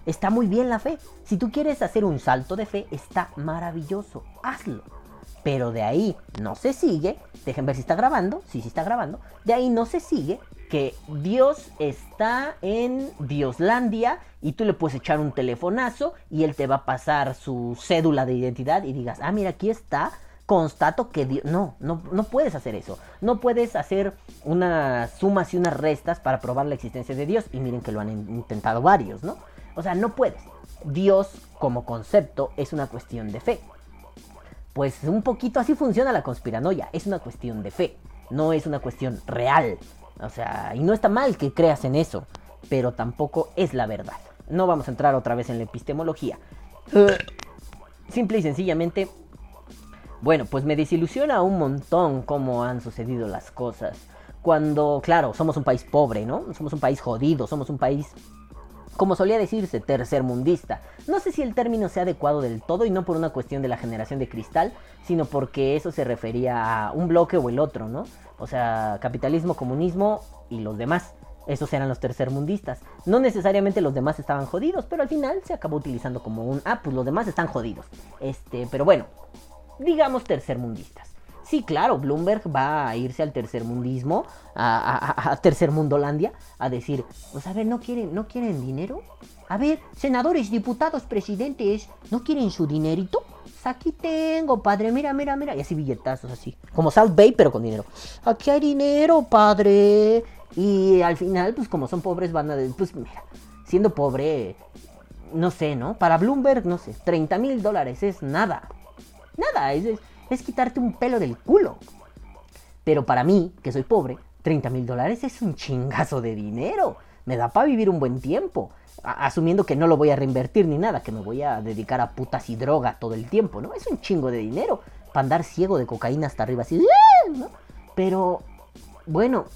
Está muy bien la fe. Si tú quieres hacer un salto de fe, está maravilloso. Hazlo. Pero de ahí no se sigue. Dejen ver si está grabando. Sí, sí está grabando. De ahí no se sigue que Dios está en Dioslandia y tú le puedes echar un telefonazo y él te va a pasar su cédula de identidad y digas, ah, mira, aquí está, constato que Dios... No, no, no puedes hacer eso. No puedes hacer unas sumas y unas restas para probar la existencia de Dios y miren que lo han in- intentado varios, ¿no? O sea, no puedes. Dios como concepto es una cuestión de fe. Pues un poquito así funciona la conspiranoia. Es una cuestión de fe. No es una cuestión real. O sea, y no está mal que creas en eso. Pero tampoco es la verdad. No vamos a entrar otra vez en la epistemología. Simple y sencillamente. Bueno, pues me desilusiona un montón cómo han sucedido las cosas. Cuando, claro, somos un país pobre, ¿no? Somos un país jodido, somos un país como solía decirse, tercermundista. No sé si el término sea adecuado del todo y no por una cuestión de la generación de cristal, sino porque eso se refería a un bloque o el otro, ¿no? O sea, capitalismo, comunismo y los demás. Esos eran los tercermundistas. No necesariamente los demás estaban jodidos, pero al final se acabó utilizando como un, ah, pues los demás están jodidos. Este, pero bueno, digamos tercermundistas. Sí, claro, Bloomberg va a irse al tercermundismo, a, a, a tercermundolandia, a decir, pues a ver, ¿no quieren, ¿no quieren dinero? A ver, senadores, diputados, presidentes, ¿no quieren su dinerito? Pues aquí tengo, padre, mira, mira, mira. Y así billetazos, así. Como South Bay, pero con dinero. Aquí hay dinero, padre. Y al final, pues como son pobres, van a... Pues mira, siendo pobre, no sé, ¿no? Para Bloomberg, no sé, 30 mil dólares es nada. Nada, es, es, es quitarte un pelo del culo. Pero para mí, que soy pobre, 30 mil dólares es un chingazo de dinero. Me da para vivir un buen tiempo. Asumiendo que no lo voy a reinvertir ni nada, que me voy a dedicar a putas y droga todo el tiempo, ¿no? Es un chingo de dinero. Para andar ciego de cocaína hasta arriba así, ¡ah! ¿no? Pero, bueno,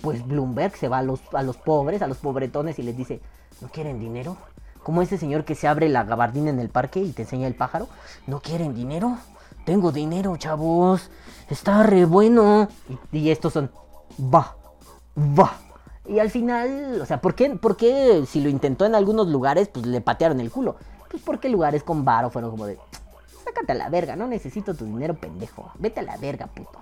pues Bloomberg se va a los, a los pobres, a los pobretones y les dice, ¿no quieren dinero? Como ese señor que se abre la gabardina en el parque y te enseña el pájaro. ¿No quieren dinero? Tengo dinero, chavos. Está re bueno. Y, estos son, va, va. Y al final, o sea, ¿por qué, ¿por qué si lo intentó en algunos lugares, pues le patearon el culo? Pues porque lugares con varo fueron como de, sácate a la verga, no necesito tu dinero, pendejo. Vete a la verga, puto.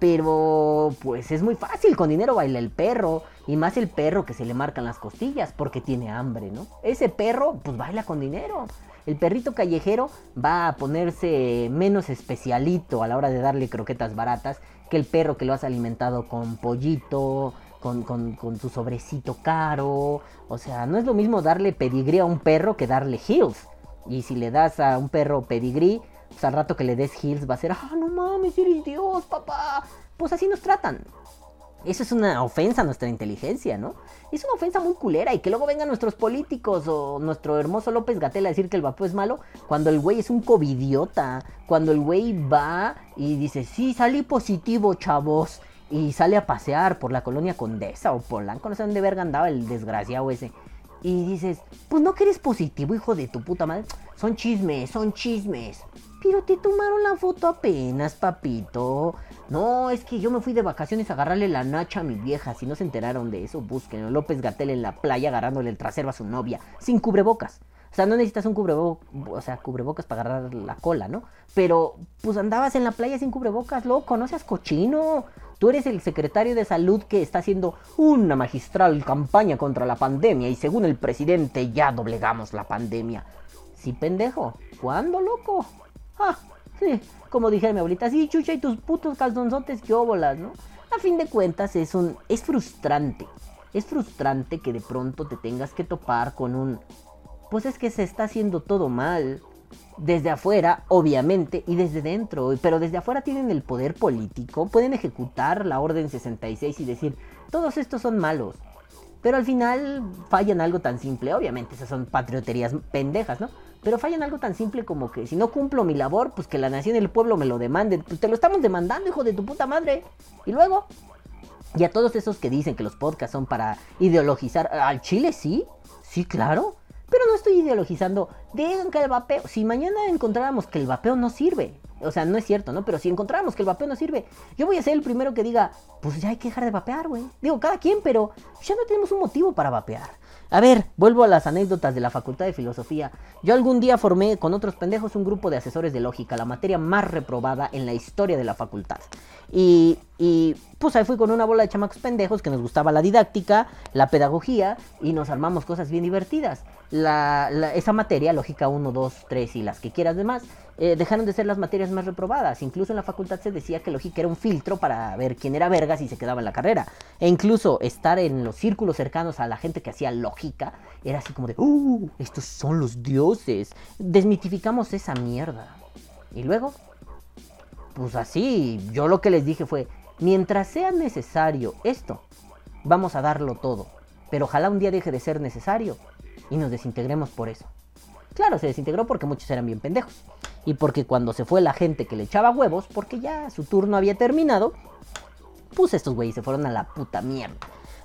Pero, pues es muy fácil, con dinero baila el perro. Y más el perro que se le marcan las costillas porque tiene hambre, ¿no? Ese perro, pues baila con dinero. El perrito callejero va a ponerse menos especialito a la hora de darle croquetas baratas que el perro que lo has alimentado con pollito, con, con, con su sobrecito caro. O sea, no es lo mismo darle pedigrí a un perro que darle hills. Y si le das a un perro pedigrí, pues al rato que le des hills va a ser, ah, no mames, eres Dios, papá. Pues así nos tratan. Eso es una ofensa a nuestra inteligencia, ¿no? Es una ofensa muy culera y que luego vengan nuestros políticos o nuestro hermoso López Gatel a decir que el vapeo es malo cuando el güey es un covidiota, cuando el güey va y dice, sí, salí positivo, chavos, y sale a pasear por la colonia Condesa o Polanco, no sé dónde verga andaba el desgraciado ese. Y dices, pues no que eres positivo, hijo de tu puta madre. Son chismes, son chismes. Pero te tomaron la foto apenas, papito. No, es que yo me fui de vacaciones a agarrarle la nacha a mi vieja. Si no se enteraron de eso, busquen. López Gatel en la playa agarrándole el trasero a su novia. Sin cubrebocas. O sea, no necesitas un cubrebocas, o sea, cubrebocas para agarrar la cola, ¿no? Pero, pues andabas en la playa sin cubrebocas, loco, no seas cochino. Tú eres el secretario de salud que está haciendo una magistral campaña contra la pandemia y según el presidente ya doblegamos la pandemia. Sí, pendejo. ¿Cuándo, loco? Ah, sí, como dije mi abuelita, sí, chucha, y tus putos calzonzotes, que óbolas, ¿no? A fin de cuentas es un... es frustrante. Es frustrante que de pronto te tengas que topar con un... Pues es que se está haciendo todo mal. Desde afuera, obviamente, y desde dentro. Pero desde afuera tienen el poder político, pueden ejecutar la Orden 66 y decir, todos estos son malos. Pero al final fallan algo tan simple. Obviamente, esas son patrioterías pendejas, ¿no? Pero fallan algo tan simple como que si no cumplo mi labor, pues que la nación y el pueblo me lo demanden. Pues te lo estamos demandando, hijo de tu puta madre. Y luego, y a todos esos que dicen que los podcasts son para ideologizar, al Chile sí, sí, claro. Pero no estoy ideologizando. Digan que el vapeo. Si mañana encontráramos que el vapeo no sirve. O sea, no es cierto, ¿no? Pero si encontráramos que el vapeo no sirve, yo voy a ser el primero que diga, pues ya hay que dejar de vapear, güey. Digo, cada quien, pero ya no tenemos un motivo para vapear. A ver, vuelvo a las anécdotas de la Facultad de Filosofía. Yo algún día formé con otros pendejos un grupo de asesores de lógica, la materia más reprobada en la historia de la facultad. Y, y pues ahí fui con una bola de chamacos pendejos que nos gustaba la didáctica, la pedagogía y nos armamos cosas bien divertidas. La, esa materia, lógica 1, 2, 3 y las que quieras demás, eh, dejaron de ser las materias más reprobadas. Incluso en la facultad se decía que lógica era un filtro para ver quién era vergas y se quedaba en la carrera. E incluso estar en los círculos cercanos a la gente que hacía lógica era así como de, ¡uh! Estos son los dioses. Desmitificamos esa mierda. Y luego, pues así, yo lo que les dije fue, mientras sea necesario esto, vamos a darlo todo. Pero ojalá un día deje de ser necesario y nos desintegremos por eso. Claro, se desintegró porque muchos eran bien pendejos. Y porque cuando se fue la gente que le echaba huevos, porque ya su turno había terminado, pues estos güeyes se fueron a la puta mierda.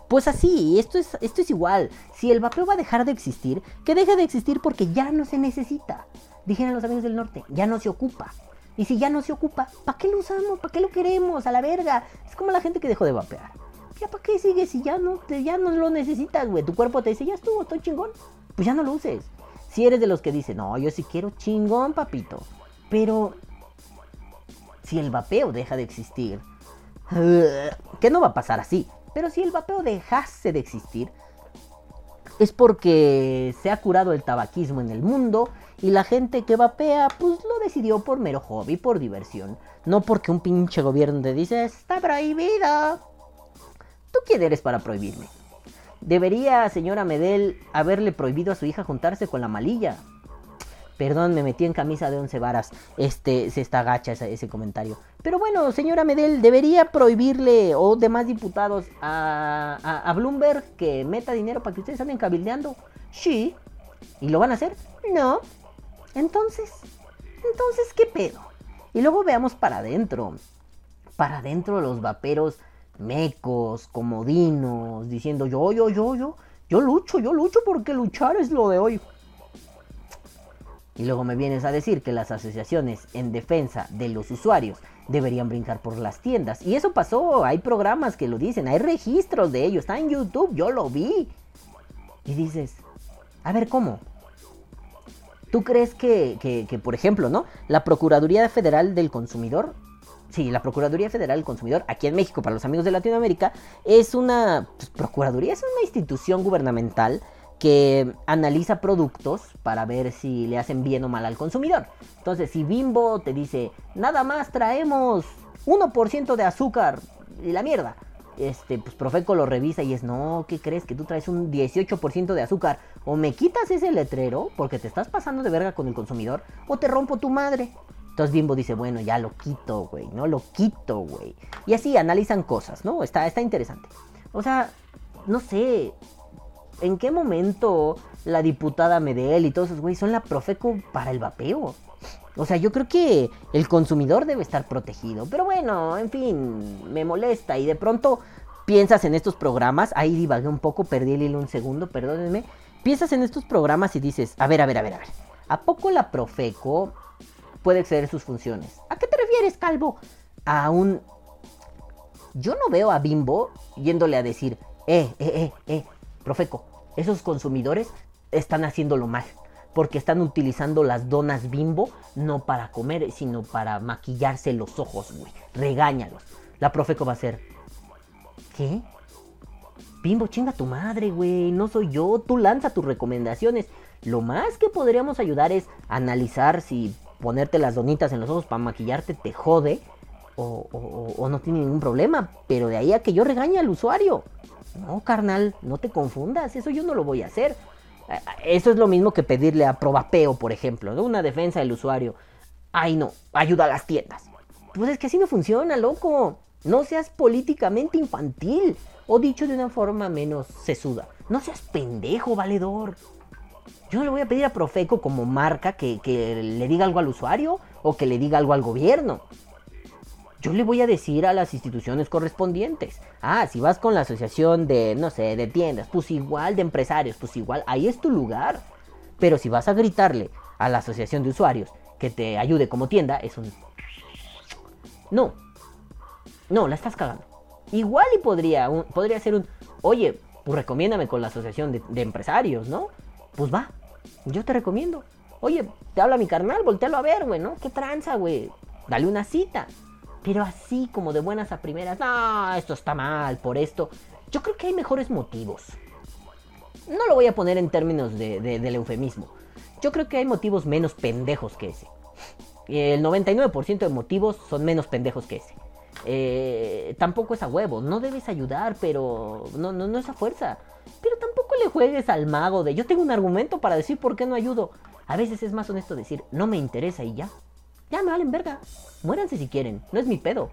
Pues así, esto es, esto es igual. Si el vapeo va a dejar de existir, que deje de existir porque ya no se necesita. Dijeron los amigos del norte, ya no se ocupa. Y si ya no se ocupa, ¿para qué lo usamos? ¿Para qué lo queremos? A la verga. Es como la gente que dejó de vapear. ¿Ya para qué sigues si ya no, te- ya no lo necesitas, güey? Tu cuerpo te dice, ya estuvo, estoy chingón. Pues ya no lo uses. Si eres de los que dicen, no, yo sí quiero chingón, papito. Pero si el vapeo deja de existir, que no va a pasar así, pero si el vapeo dejase de existir, es porque se ha curado el tabaquismo en el mundo y la gente que vapea, pues lo decidió por mero hobby, por diversión. No porque un pinche gobierno te dice, está prohibido. ¿Tú quién eres para prohibirme? Debería, señora Medel, haberle prohibido a su hija juntarse con la malilla. Perdón, me metí en camisa de once varas. Este, se está gacha ese, comentario. Pero bueno, señora Medel, debería prohibirle o demás diputados a, a Bloomberg que meta dinero para que ustedes anden cabildeando. Sí. ¿Y lo van a hacer? No. Entonces, entonces, ¿qué pedo? Y luego veamos para adentro. Para adentro los vaperos mecos, comodinos, diciendo yo, yo, yo, yo, yo lucho, yo lucho porque luchar es lo de hoy. Y luego me vienes a decir que las asociaciones en defensa de los usuarios deberían brincar por las tiendas. Y eso pasó, hay programas que lo dicen, hay registros de ello, está en YouTube, yo lo vi. Y dices, a ver, ¿cómo? ¿Tú crees que, que, que, por ejemplo, ¿no? La Procuraduría Federal del Consumidor, sí, la Procuraduría Federal del Consumidor, aquí en México, para los amigos de Latinoamérica, es una pues, Procuraduría, es una institución gubernamental que analiza productos para ver si le hacen bien o mal al consumidor. Entonces, si Bimbo te dice, nada más traemos 1% de azúcar y la mierda, este, pues Profeco lo revisa y es, no, ¿qué crees? Que tú traes un 18% de azúcar. O me quitas ese letrero porque te estás pasando de verga con el consumidor, o te rompo tu madre. Entonces Bimbo dice, bueno, ya lo quito, güey, no lo quito, güey. Y así analizan cosas, ¿no? Está, está interesante. O sea, no sé, ¿en qué momento la diputada Medel y todos esos güeyes son la Profeco para el vapeo? O sea, yo creo que el consumidor debe estar protegido. Pero bueno, en fin, me molesta. Y de pronto piensas en estos programas. Ahí divagué un poco, perdí el hilo un segundo, perdónenme. Piensas en estos programas y dices, a ver, a ver, a ver, a ver. ¿A poco la Profeco puede exceder sus funciones? ¿A qué te refieres, Calvo? A un... Yo no veo a Bimbo yéndole a decir, eh, eh, eh, eh, Profeco, esos consumidores están haciéndolo mal porque están utilizando las donas bimbo no para comer, sino para maquillarse los ojos, güey. Regáñalos. La Profeco va a ser, ¿qué? Bimbo, chinga tu madre, güey. No soy yo. Tú lanza tus recomendaciones. Lo más que podríamos ayudar es analizar si ponerte las donitas en los ojos para maquillarte te jode o, no tiene ningún problema. Pero de ahí a que yo regañe al usuario. No, carnal, no te confundas. Eso yo no lo voy a hacer. Eso es lo mismo que pedirle a Probapeo, por ejemplo, ¿no? Una defensa del usuario. Ay, no, ayuda a las tiendas. Pues es que así no funciona, loco. No seas políticamente infantil. O dicho de una forma menos sesuda. No seas pendejo, valedor. Yo no le voy a pedir a Profeco como marca que, que le diga algo al usuario o que le diga algo al gobierno yo le voy a decir a las instituciones correspondientes. Ah, si vas con la asociación de, no sé, de tiendas, pues igual de empresarios, pues igual, ahí es tu lugar. Pero si vas a gritarle a la asociación de usuarios que te ayude como tienda, es un... No. No, la estás cagando. Igual y podría, podría ser un... Oye, pues recomiéndame con la asociación de, de empresarios, ¿no? Pues va, yo te recomiendo. Oye, te habla mi carnal, voltealo a ver, güey, ¿no? ¿Qué tranza, güey? Dale una cita. Pero así como de buenas a primeras, no, esto está mal por esto. Yo creo que hay mejores motivos. No lo voy a poner en términos de, de, del eufemismo. Yo creo que hay motivos menos pendejos que ese. El 99% de motivos son menos pendejos que ese. Eh, tampoco es a huevo. No debes ayudar, pero no, no, no es a fuerza. Pero tampoco le juegues al mago de yo tengo un argumento para decir por qué no ayudo. A veces es más honesto decir no me interesa y ya. Ya me valen verga. Muéranse si quieren. No es mi pedo.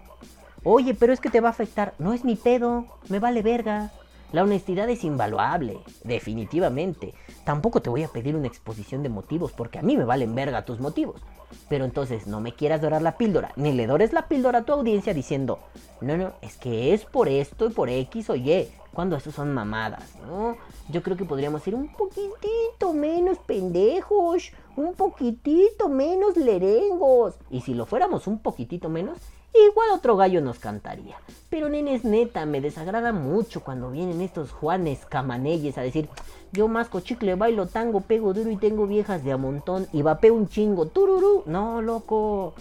Oye, pero es que te va a afectar. No es mi pedo. Me vale verga. La honestidad es invaluable, definitivamente. Tampoco te voy a pedir una exposición de motivos porque a mí me valen verga tus motivos. Pero entonces no me quieras dorar la píldora, ni le dores la píldora a tu audiencia diciendo, no, no, es que es por esto y por X o Y, cuando eso son mamadas, ¿no? Yo creo que podríamos ser un poquitito menos pendejos, un poquitito menos lerengos. Y si lo fuéramos un poquitito menos, igual otro gallo nos cantaría. Pero nenes, neta, me desagrada mucho cuando vienen estos Juanes camanelles a decir, yo masco chicle, bailo tango, pego duro y tengo viejas de a montón y vapeo un chingo, tururú. No, loco.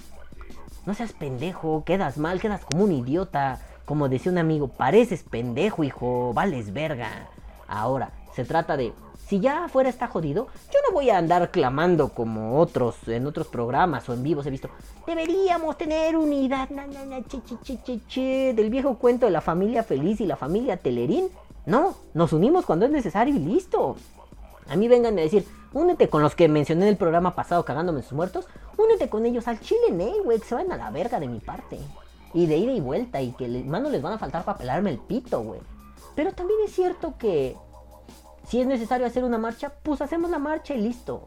No seas pendejo, quedas mal, quedas como un idiota. Como decía un amigo, pareces pendejo, hijo, vales verga. Ahora, se trata de, si ya afuera está jodido, yo no voy a andar clamando como otros en otros programas o en vivos he visto. Deberíamos tener unidad, na, na, na, che, che, che, del viejo cuento de la familia feliz y la familia Telerín. No, nos unimos cuando es necesario y listo. A mí vengan a decir, únete con los que mencioné en el programa pasado cagándome en sus muertos, únete con ellos al chile, güey, que se van a la verga de mi parte. Y de ida y vuelta, y que les, manos les van a faltar para pelarme el pito, güey. Pero también es cierto que si es necesario hacer una marcha, pues hacemos la marcha y listo.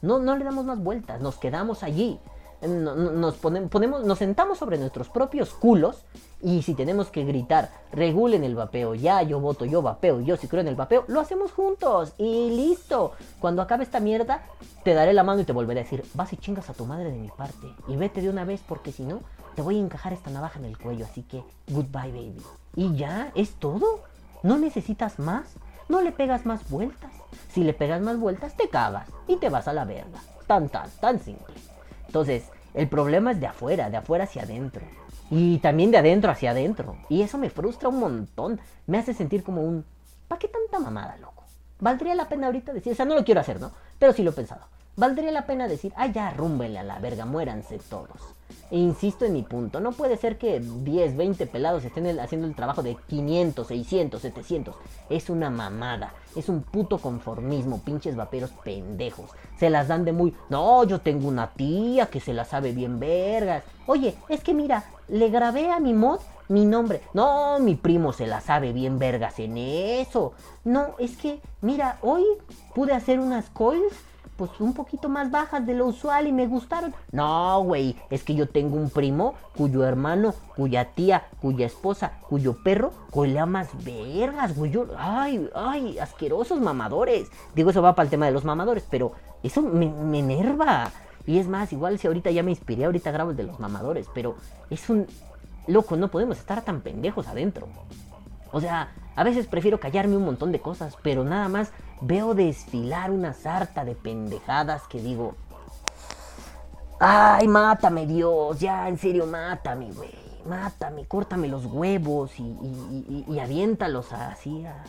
No, no le damos más vueltas, nos quedamos allí. No- no- Nos, ponemos, nos sentamos sobre nuestros propios culos y si tenemos que gritar, regulen el vapeo, ya yo voto, yo vapeo, yo sí creo en el vapeo, lo hacemos juntos y listo. Cuando acabe esta mierda, te daré la mano y te volveré a decir, vas y chingas a tu madre de mi parte y vete de una vez porque si no, te voy a encajar esta navaja en el cuello, así que goodbye baby. Y ya, es todo. No necesitas más, no le pegas más vueltas. Si le pegas más vueltas, te cagas y te vas a la verga. Tan, tan, tan simple. Entonces, el problema es de afuera, de afuera hacia adentro. Y también de adentro hacia adentro. Y eso me frustra un montón. Me hace sentir como un... ¿Para qué tanta mamada, loco? Valdría la pena ahorita decir... O sea, no lo quiero hacer, ¿no? Pero sí lo he pensado. Valdría la pena decir... Ah, ya, a la verga, muéranse todos. E insisto en mi punto. No puede ser que 10, 20 pelados estén haciendo el trabajo de 500, 600, 700. Es una mamada. Es un puto conformismo. Pinches vaperos pendejos. Se las dan de muy... No, yo tengo una tía que se la sabe bien vergas. Oye, es que mira, le grabé a mi mod mi nombre. No, mi primo se la sabe bien vergas en eso. No, es que, mira, hoy pude hacer unas calls pues un poquito más bajas de lo usual y me gustaron. No, güey, es que yo tengo un primo cuyo hermano, cuya tía, cuya esposa, cuyo perro colea más vergas, güey. Ay, ay, asquerosos mamadores. Digo, eso va para el tema de los mamadores, pero eso me, me enerva. Y es más, igual si ahorita ya me inspiré, ahorita grabo el de los mamadores, pero es un... Loco, no podemos estar tan pendejos adentro. O sea, a veces prefiero callarme un montón de cosas, pero nada más veo desfilar una sarta de pendejadas que digo, ay, mátame Dios, ya, en serio, mátame, güey, mátame, córtame los huevos y, y, aviéntalos así a,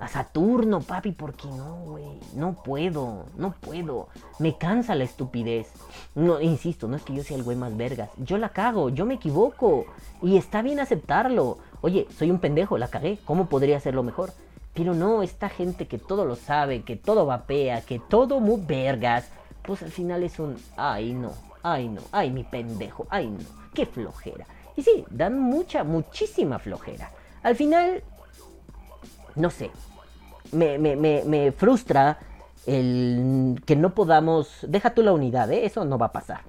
a Saturno, papi, porque no, güey, no puedo, no puedo, me cansa la estupidez. No, insisto, no es que yo sea el güey más vergas, yo la cago, yo me equivoco y está bien aceptarlo. Oye, soy un pendejo, la cagué, ¿cómo podría hacerlo mejor? Pero no, esta gente que todo lo sabe, que todo vapea, que todo muy vergas, pues al final es un, ay no, ay no, ay mi pendejo, ay no, qué flojera. Y sí, dan mucha, muchísima flojera. Al final, no sé, me, me, me, me frustra el que no podamos, deja tú la unidad, ¿eh? eso no va a pasar.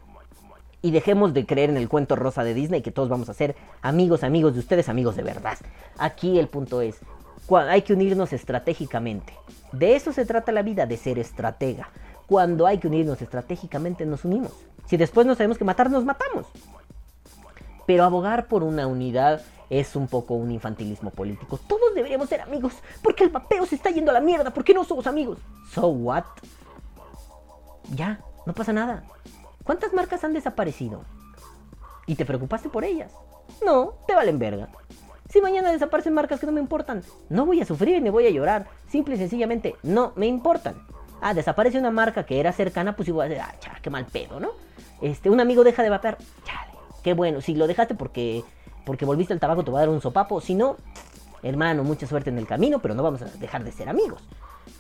Y dejemos de creer en el cuento rosa de Disney que todos vamos a ser amigos, amigos de ustedes, amigos de verdad. Aquí el punto es, hay que unirnos estratégicamente. De eso se trata la vida, de ser estratega. Cuando hay que unirnos estratégicamente, nos unimos. Si después no sabemos que matar, nos matamos. Pero abogar por una unidad es un poco un infantilismo político. Todos deberíamos ser amigos, porque el vapeo se está yendo a la mierda, ¿por qué no somos amigos? So what? Ya, no pasa nada. ¿Cuántas marcas han desaparecido? ¿Y te preocupaste por ellas? No, te valen verga. Si mañana desaparecen marcas que no me importan, no voy a sufrir ni voy a llorar. Simple y sencillamente no me importan. Ah, desaparece una marca que era cercana, pues igual, ah, chale, qué mal pedo, ¿no? Este, un amigo deja de vapear, chale, qué bueno. Si lo dejaste porque, porque volviste al tabaco, te va a dar un sopapo. Si no, hermano, mucha suerte en el camino, pero no vamos a dejar de ser amigos.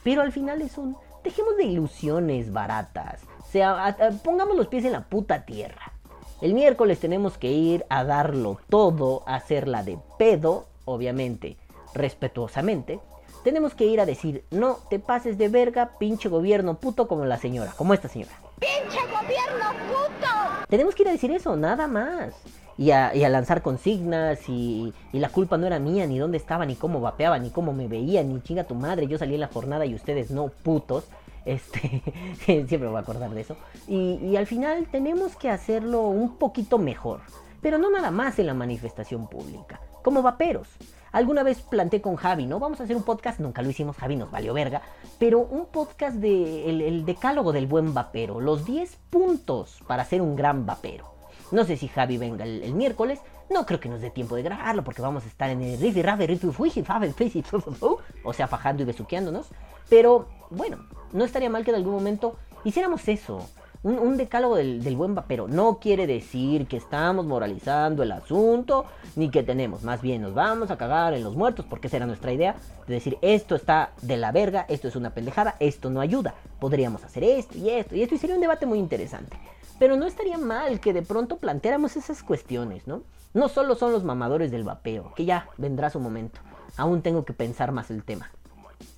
Pero al final es un, dejemos de ilusiones baratas. O sea, pongamos los pies en la puta tierra. El miércoles tenemos que ir a darlo todo, a hacerla de pedo, obviamente, respetuosamente. Tenemos que ir a decir, no te pases de verga, pinche gobierno puto como la señora, como esta señora. ¡Pinche gobierno puto! Tenemos que ir a decir eso, nada más. Y a, y a lanzar consignas y, y la culpa no era mía, ni dónde estaba, ni cómo vapeaba, ni cómo me veía, ni chinga tu madre, yo salí en la jornada y ustedes no, putos. Este, siempre voy a acordar de eso. Y, y al final tenemos que hacerlo un poquito mejor. Pero no nada más en la manifestación pública. Como vaperos. Alguna vez planteé con Javi, ¿no? Vamos a hacer un podcast, nunca lo hicimos, Javi nos valió verga. Pero un podcast de el, decálogo del buen vapero. Los 10 puntos para ser un gran vapero. No sé si Javi venga el, miércoles. No creo que nos dé tiempo de grabarlo porque vamos a estar en el fisi, fu, fu, fu, o sea, fajando y besuqueándonos. Pero bueno, no estaría mal que en algún momento hiciéramos eso. Un, decálogo del, del buen vapero. No quiere decir que estamos moralizando el asunto, ni que tenemos. Más bien nos vamos a cagar en los muertos, porque esa era nuestra idea. De decir, esto está de la verga, esto es una pendejada, esto no ayuda. Podríamos hacer esto y esto y esto, y sería un debate muy interesante. Pero no estaría mal que de pronto planteáramos esas cuestiones, ¿no? No solo son los mamadores del vapeo, que ya vendrá su momento. Aún tengo que pensar más el tema.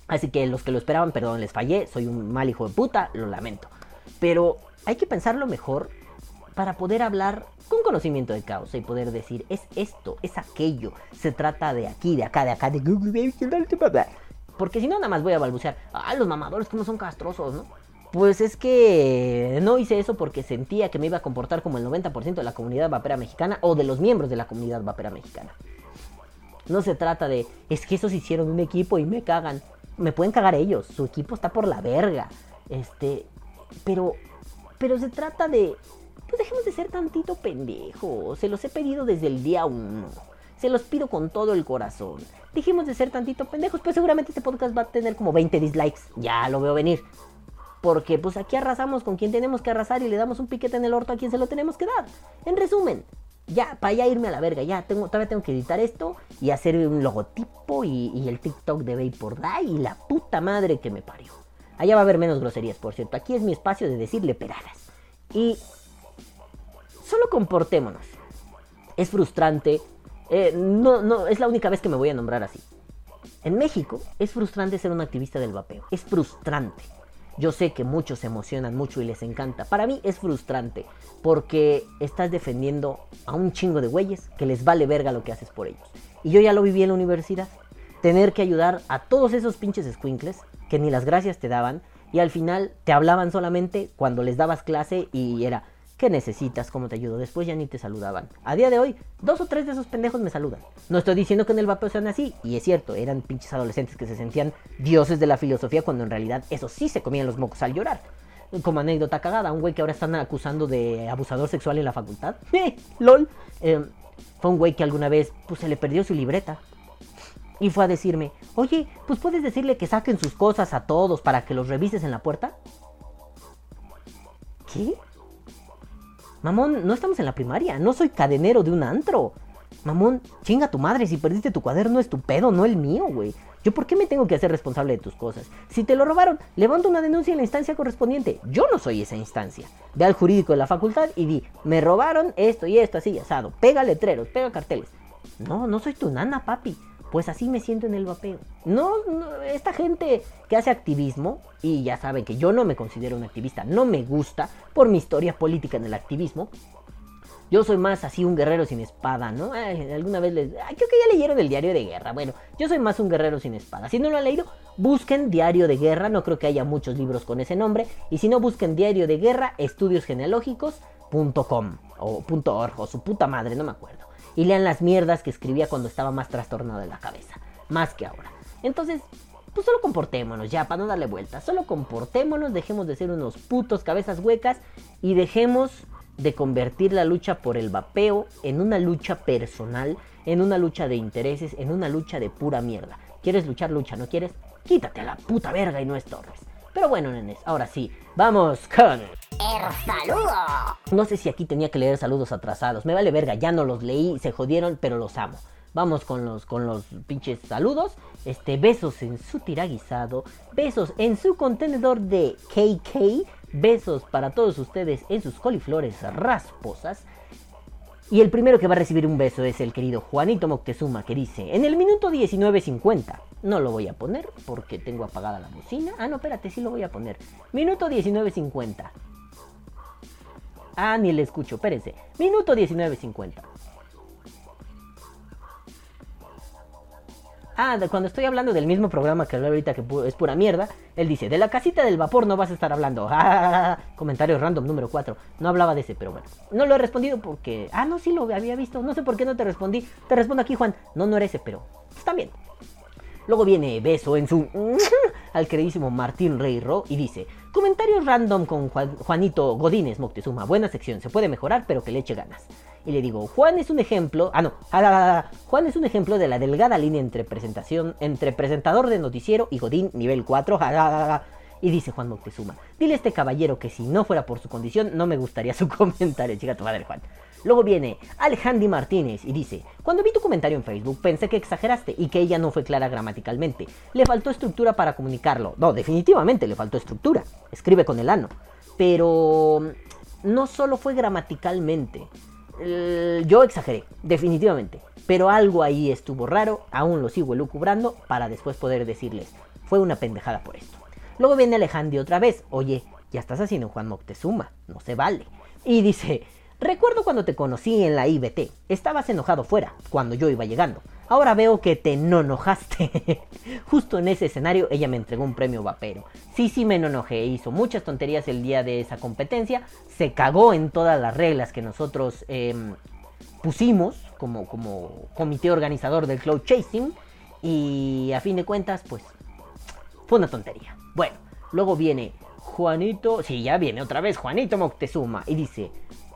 Así que los que lo esperaban, perdón, les fallé, soy un mal hijo de puta, lo lamento. Pero hay que pensarlo mejor para poder hablar con conocimiento de causa y poder decir, es esto, es aquello, se trata de aquí, de acá, de acá, de Google, porque si no, nada más voy a balbucear, ah, los mamadores como son castrosos, ¿no? Pues es que no hice eso porque sentía que me iba a comportar como el 90% de la comunidad vapera mexicana o de los miembros de la comunidad vapera mexicana. No se trata de, es que esos hicieron un equipo y me cagan. Me pueden cagar ellos, su equipo está por la verga. Este, pero, pero se trata de, pues dejemos de ser tantito pendejos. Se los he pedido desde el día uno. Se los pido con todo el corazón. Dejemos de ser tantito pendejos. Pues seguramente este podcast va a tener como 20 dislikes. Ya lo veo venir. Porque pues aquí arrasamos con quien tenemos que arrasar y le damos un piquete en el orto a quien se lo tenemos que dar. En resumen, ya, para ya irme a la verga, ya tengo, todavía tengo que editar esto y hacer un logotipo y, el TikTok de Vapor Day y la puta madre que me parió. Allá va a haber menos groserías, por cierto. Aquí es mi espacio de decirle peradas. Y solo comportémonos. Es frustrante. eh, no, no, es la única vez que me voy a nombrar así. En México es frustrante ser un activista del vapeo. Es frustrante. Yo sé que muchos se emocionan mucho y les encanta. Para mí es frustrante porque estás defendiendo a un chingo de güeyes que les vale verga lo que haces por ellos. Y yo ya lo viví en la universidad. Tener que ayudar a todos esos pinches squinkles que ni las gracias te daban y al final te hablaban solamente cuando les dabas clase y era, ¿qué necesitas? ¿Cómo te ayudo? Después ya ni te saludaban. A día de hoy, dos o tres de esos pendejos me saludan. No estoy diciendo que en el vapeo sean así, y es cierto, eran pinches adolescentes que se sentían dioses de la filosofía cuando en realidad eso sí se comían los mocos al llorar. Como anécdota cagada, un güey que ahora están acusando de abusador sexual en la facultad. ¡Eh! ¡Lol! Eh, fue un güey que alguna vez pues, se le perdió su libreta. Y fue a decirme, oye, pues puedes decirle que saquen sus cosas a todos para que los revises en la puerta. ¿Qué? Mamón, no estamos en la primaria, no soy cadenero de un antro. Mamón, chinga tu madre, si perdiste tu cuaderno es tu pedo, no el mío, güey. ¿Yo por qué me tengo que hacer responsable de tus cosas? Si te lo robaron, levanta una denuncia en la instancia correspondiente. Yo no soy esa instancia. Ve al jurídico de la facultad y di, me robaron esto y esto, así, asado. Pega letreros, pega carteles. No, no soy tu nana, papi. Pues así me siento en el vapeo. No, esta gente que hace activismo, y ya saben que yo no me considero un activista, no me gusta por mi historia política en el activismo. Yo soy más así un guerrero sin espada, ¿no? Alguna vez les... Creo que ya leyeron el diario de guerra. Bueno, yo soy más un guerrero sin espada. Si no lo han leído, busquen diario de guerra. No creo que haya muchos libros con ese nombre. Y si no, busquen diario de guerra, estudiosgenealógicos.com o .org o su puta madre, no me acuerdo. Y lean las mierdas que escribía cuando estaba más trastornado de la cabeza. Más que ahora. Entonces, pues solo comportémonos ya, para no darle vuelta. Solo comportémonos, dejemos de ser unos putos cabezas huecas y dejemos de convertir la lucha por el vapeo en una lucha personal, en una lucha de intereses, en una lucha de pura mierda. ¿Quieres luchar? Lucha, ¿no quieres? Quítate a la puta verga y no estorbes. Pero bueno, nenes, ahora sí, vamos con... El saludo. No sé si aquí tenía que leer saludos atrasados. Me vale verga, ya no los leí, se jodieron, pero los amo. Vamos con los, con los pinches saludos. Este, besos en su tiraguisado. Besos en su contenedor de KK. Besos para todos ustedes en sus coliflores rasposas. Y el primero que va a recibir un beso es el querido Juanito Moctezuma que dice, en el minuto 19.50, no lo voy a poner porque tengo apagada la bocina. Ah, no, espérate, sí lo voy a poner. Minuto 19.50. Ah, ni le escucho, espérense. Minuto 19.50. Ah, cuando estoy hablando del mismo programa que hablé ahorita que es pura mierda, él dice, de la casita del vapor no vas a estar hablando. Ah, comentario random número 4. No hablaba de ese, pero bueno. No lo he respondido porque... Ah, no, sí lo había visto. No sé por qué no te respondí. Te respondo aquí, Juan. No, no era ese, pero... Está bien. Luego viene beso en su... al queridísimo Martín Rey Ro y dice, Comentarios random con Juan- Juanito Godínez Moctezuma. Buena sección, se puede mejorar, pero que le eche ganas. Y le digo, Juan es un ejemplo. Ah, no. ah. Juan es un ejemplo de la delgada línea entre presentación, entre presentador de noticiero y Godín nivel 4. Y dice Juan Moctezuma, dile a este caballero que si no fuera por su condición, no me gustaría su comentario. Chica tu madre, Juan. Luego viene Alejandro Martínez y dice, cuando vi tu comentario en Facebook pensé que exageraste y que ella no fue clara gramaticalmente. Le faltó estructura para comunicarlo. No, definitivamente le faltó estructura. Escribe con el ano. Pero no solo fue gramaticalmente. Yo exageré, definitivamente. Pero algo ahí estuvo raro, aún lo sigo elucubrando para después poder decirles, fue una pendejada por esto. Luego viene Alejandro otra vez, oye, ya estás haciendo Juan Moctezuma, no se vale. Y dice, recuerdo cuando te conocí en la IBT, estabas enojado fuera, cuando yo iba llegando. Ahora veo que te no enojaste. Justo en ese escenario ella me entregó un premio vapero. Sí, sí me enojé, hizo muchas tonterías el día de esa competencia, se cagó en todas las reglas que nosotros em, pusimos como, como comité organizador del Cloud Chasing y a fin de cuentas pues fue una tontería. Bueno, luego viene Juanito, sí, ya viene otra vez Juanito Moctezuma y dice,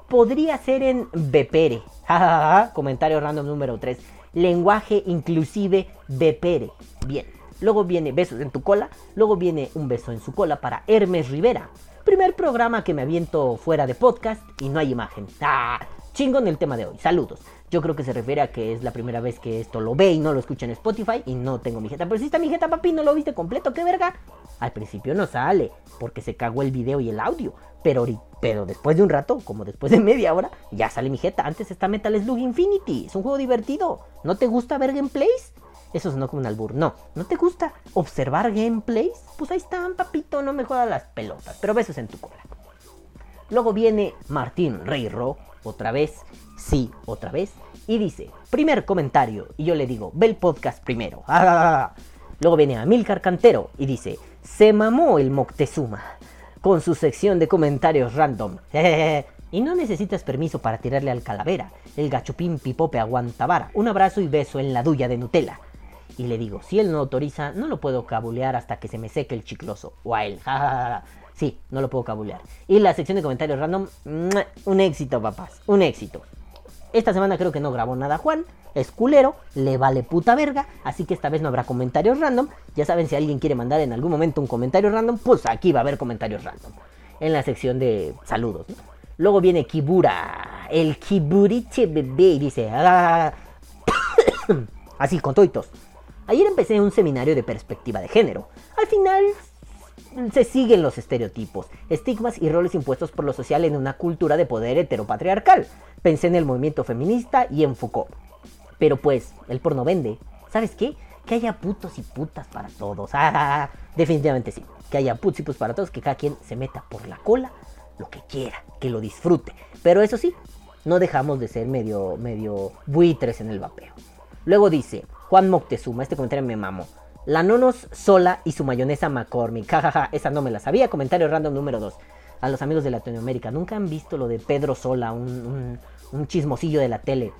podría ser en Bepere. Comentario random número 3. Lenguaje inclusive Bepere. Bien. Luego viene besos en tu cola. Luego viene un beso en su cola para Hermes Rivera. Primer programa que me aviento fuera de podcast y no hay imagen. ¡Ah! Chingón el tema de hoy. Saludos. Yo creo que se refiere a que es la primera vez que esto lo ve y no lo escucha en Spotify y no tengo mi jeta. Pero si está mi jeta, papi, no lo viste completo, qué verga. Al principio no sale porque se cagó el video y el audio. Pero, pero después de un rato, como después de media hora, ya sale mi jeta. Antes está Metal Slug Infinity. Es un juego divertido. ¿No te gusta ver gameplays? Eso sonó como un albur. No, ¿no te gusta observar gameplays? Pues ahí están, papito, no me jodas las pelotas. Pero besos en tu cola. Luego viene Martín Reiro, otra vez, sí, otra vez, y dice, primer comentario, y yo le digo, ve el podcast primero. Luego viene Amilcar Cantero y dice, se mamó el Moctezuma con su sección de comentarios random. Y no necesitas permiso para tirarle al calavera. El gachupín pipope aguanta vara. Un abrazo y beso en la duya de Nutella. Y le digo, si él no autoriza, no lo puedo cabulear hasta que se me seque el chicloso. O a él. Sí, no lo puedo cabulear. Y la sección de comentarios random, un éxito, papás. Un éxito. Esta semana creo que no grabó nada Juan. Es culero, le vale puta verga. Así que esta vez no habrá comentarios random. Ya saben, si alguien quiere mandar en algún momento un comentario random, pues aquí va a haber comentarios random. En la sección de saludos. ¿no? Luego viene Kibura. El Kiburiche bebé. Y dice. "Ah". Así, con toitos. Ayer empecé un seminario de perspectiva de género. Al final se siguen los estereotipos, estigmas y roles impuestos por lo social en una cultura de poder heteropatriarcal. Pensé en el movimiento feminista y en Foucault. Pero pues, el porno vende. ¿Sabes qué? Que haya putos y putas para todos. Ah, definitivamente sí. Que haya putos y putas para todos, que cada quien se meta por la cola lo que quiera, que lo disfrute. Pero eso sí, no dejamos de ser medio, medio buitres en el vapeo. Luego dice, Juan Moctezuma, este comentario me mamó. La nonos sola y su mayonesa McCormick. Jajaja, esa no me la sabía. Comentario random número 2. A los amigos de Latinoamérica, ¿nunca han visto lo de Pedro Sola, un, chismosillo de la tele?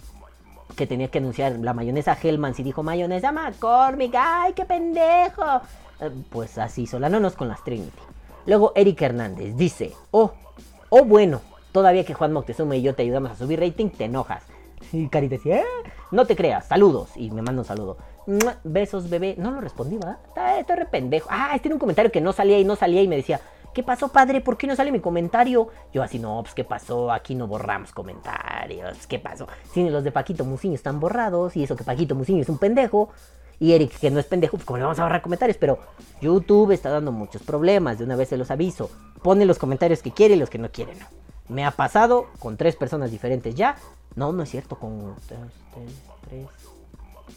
Que tenía que anunciar la mayonesa Hellmann's y dijo mayonesa McCormick. ¡Ay, qué pendejo! Eh, pues así hizo la nonos con las Trinity. Luego Eric Hernández dice, oh, oh bueno, todavía que Juan Moctezuma y yo te ayudamos a subir rating, te enojas. Y Cari decía, "Eh, no te creas, saludos. Y me manda un saludo. "Mua, Besos, bebé. No lo respondí, ¿verdad? Está, está re pendejo. Ah, este era un comentario que no salía y no salía y me decía, ¿qué pasó, padre? ¿Por qué no sale mi comentario? Yo así, no, pues, ¿qué pasó? Aquí no borramos comentarios. ¿Qué pasó? Los de Paquito Muciño están borrados y eso que Paquito Muciño es un pendejo. Y Eric, que no es pendejo, pues como le vamos a borrar comentarios. Pero YouTube está dando muchos problemas. De una vez se los aviso. Pone los comentarios que quiere y los que no quiere. Me ha pasado con tres personas diferentes ya. No, no es cierto, con tres, tres, tres.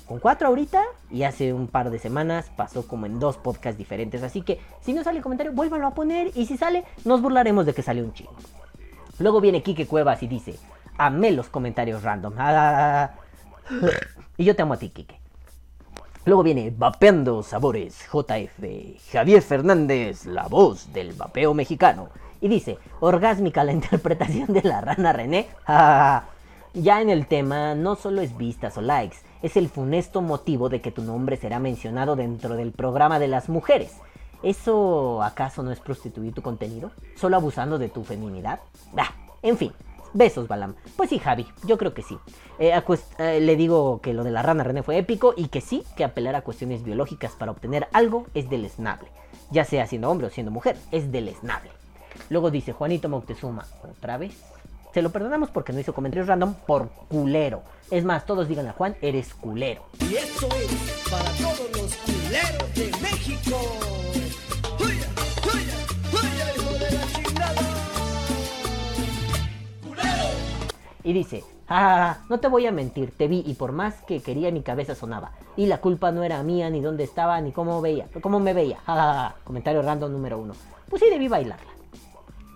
Con cuatro ahorita y hace un par de semanas pasó como en dos podcasts diferentes. Así que si no sale el comentario, vuélvalo a poner. Y si sale, nos burlaremos de que salió un chingo. Luego viene Quique Cuevas y dice: Amé los comentarios random. Y yo te amo a ti, Quique. Luego viene Vapeando Sabores JF, Javier Fernández, la voz del vapeo mexicano. Y dice, orgásmica la interpretación de la rana René. Ya en el tema no solo es vistas o likes, es el funesto motivo de que tu nombre será mencionado dentro del programa de las mujeres. ¿Eso acaso no es prostituir tu contenido? ¿Solo abusando de tu feminidad? Bah, en fin. Besos, Balam. Pues sí, Javi, yo creo que sí. Eh, eh, le digo que lo de la rana René fue épico y que sí, que apelar a cuestiones biológicas para obtener algo es deleznable. Ya sea siendo hombre o siendo mujer, es deleznable. Luego dice Juanito Moctezuma, ¿otra vez? Se lo perdonamos porque no hizo comentarios random por culero. Es más, todos digan a Juan, eres culero. Y eso es para todos los culeros de México. ¡Huya, huya, huya, hijo de la chingada! Y dice, ah, no te voy a mentir, te vi y por más que quería mi cabeza sonaba. Y la culpa no era mía, ni dónde estaba, ni cómo veía, cómo me veía. Comentario random número uno. Pues sí, debí bailarla.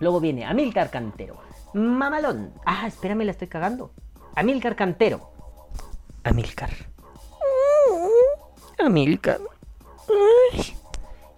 Luego viene Amilcar Cantero. Mamalón. Ah, espérame, la estoy cagando. Amilcar Cantero. Amilcar. Amilcar.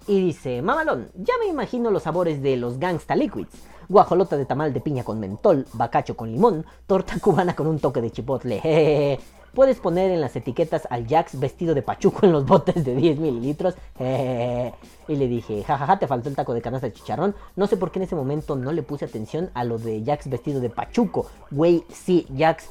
Y dice, mamalón, ya me imagino los sabores de los Gangsta Liquids. Guajolota de tamal de piña con mentol, bacacho con limón, torta cubana con un toque de chipotle. jejeje. Puedes poner en las etiquetas al Jax vestido de pachuco en los botes de 10 mililitros. Y le dije, jajaja, te faltó el taco de canasta de chicharrón. No sé por qué en ese momento no le puse atención a lo de Jax vestido de pachuco. Güey, sí, Jax,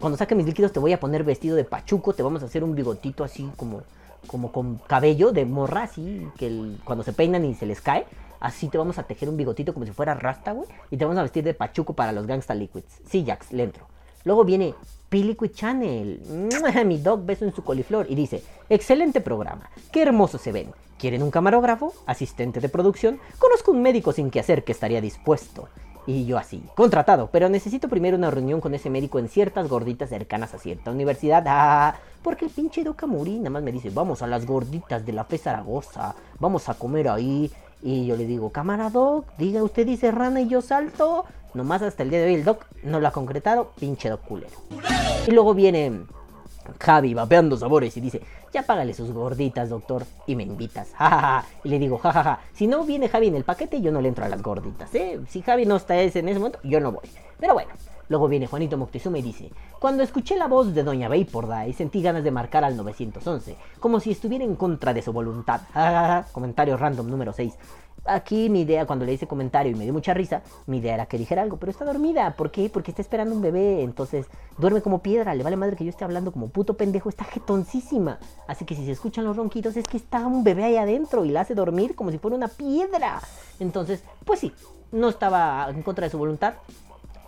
cuando saque mis líquidos te voy a poner vestido de pachuco, te vamos a hacer un bigotito así como, como con cabello de morra, así, que el- cuando se peinan y se les cae, así te vamos a tejer un bigotito como si fuera rasta, güey, y te vamos a vestir de pachuco para los Gangsta Liquids. Sí, Jax, le entro. Luego viene P-Liquid Channel, mi dog beso en su coliflor, y dice, excelente programa, qué hermoso se ven. ¿Quieren un camarógrafo? ¿Asistente de producción? Conozco un médico sin que hacer que estaría dispuesto. Y yo así, contratado, pero necesito primero una reunión con ese médico en ciertas gorditas cercanas a cierta universidad. Ah, porque el pinche Doca nada más me dice, vamos a las gorditas de la Fe Zaragoza, vamos a comer ahí. Y yo le digo, cámara Doc, diga usted dice rana y yo salto. Nomás hasta el día de hoy el Doc no lo ha concretado, pinche Doc culero. Y luego viene Javi vapeando sabores y dice, ya págale sus gorditas, doctor, y me invitas. jajaja. Y le digo, jajaja, si no viene Javi en el paquete, yo no le entro a las gorditas, ¿eh? Si Javi no está en ese momento, yo no voy. Pero bueno, luego viene Juanito Moctezuma y dice, cuando escuché la voz de Doña Vaporda y sentí ganas de marcar al 911, como si estuviera en contra de su voluntad. Comentario random número 6. Aquí mi idea, cuando le hice comentario y me dio mucha risa, mi idea era que dijera algo, pero está dormida. ¿Por qué? Porque está esperando un bebé. Entonces duerme como piedra. Le vale madre que yo esté hablando como puto pendejo. Está jetoncísima. Así que si se escuchan los ronquidos, es que está un bebé ahí adentro y la hace dormir como si fuera una piedra. Entonces, pues sí, no estaba en contra de su voluntad.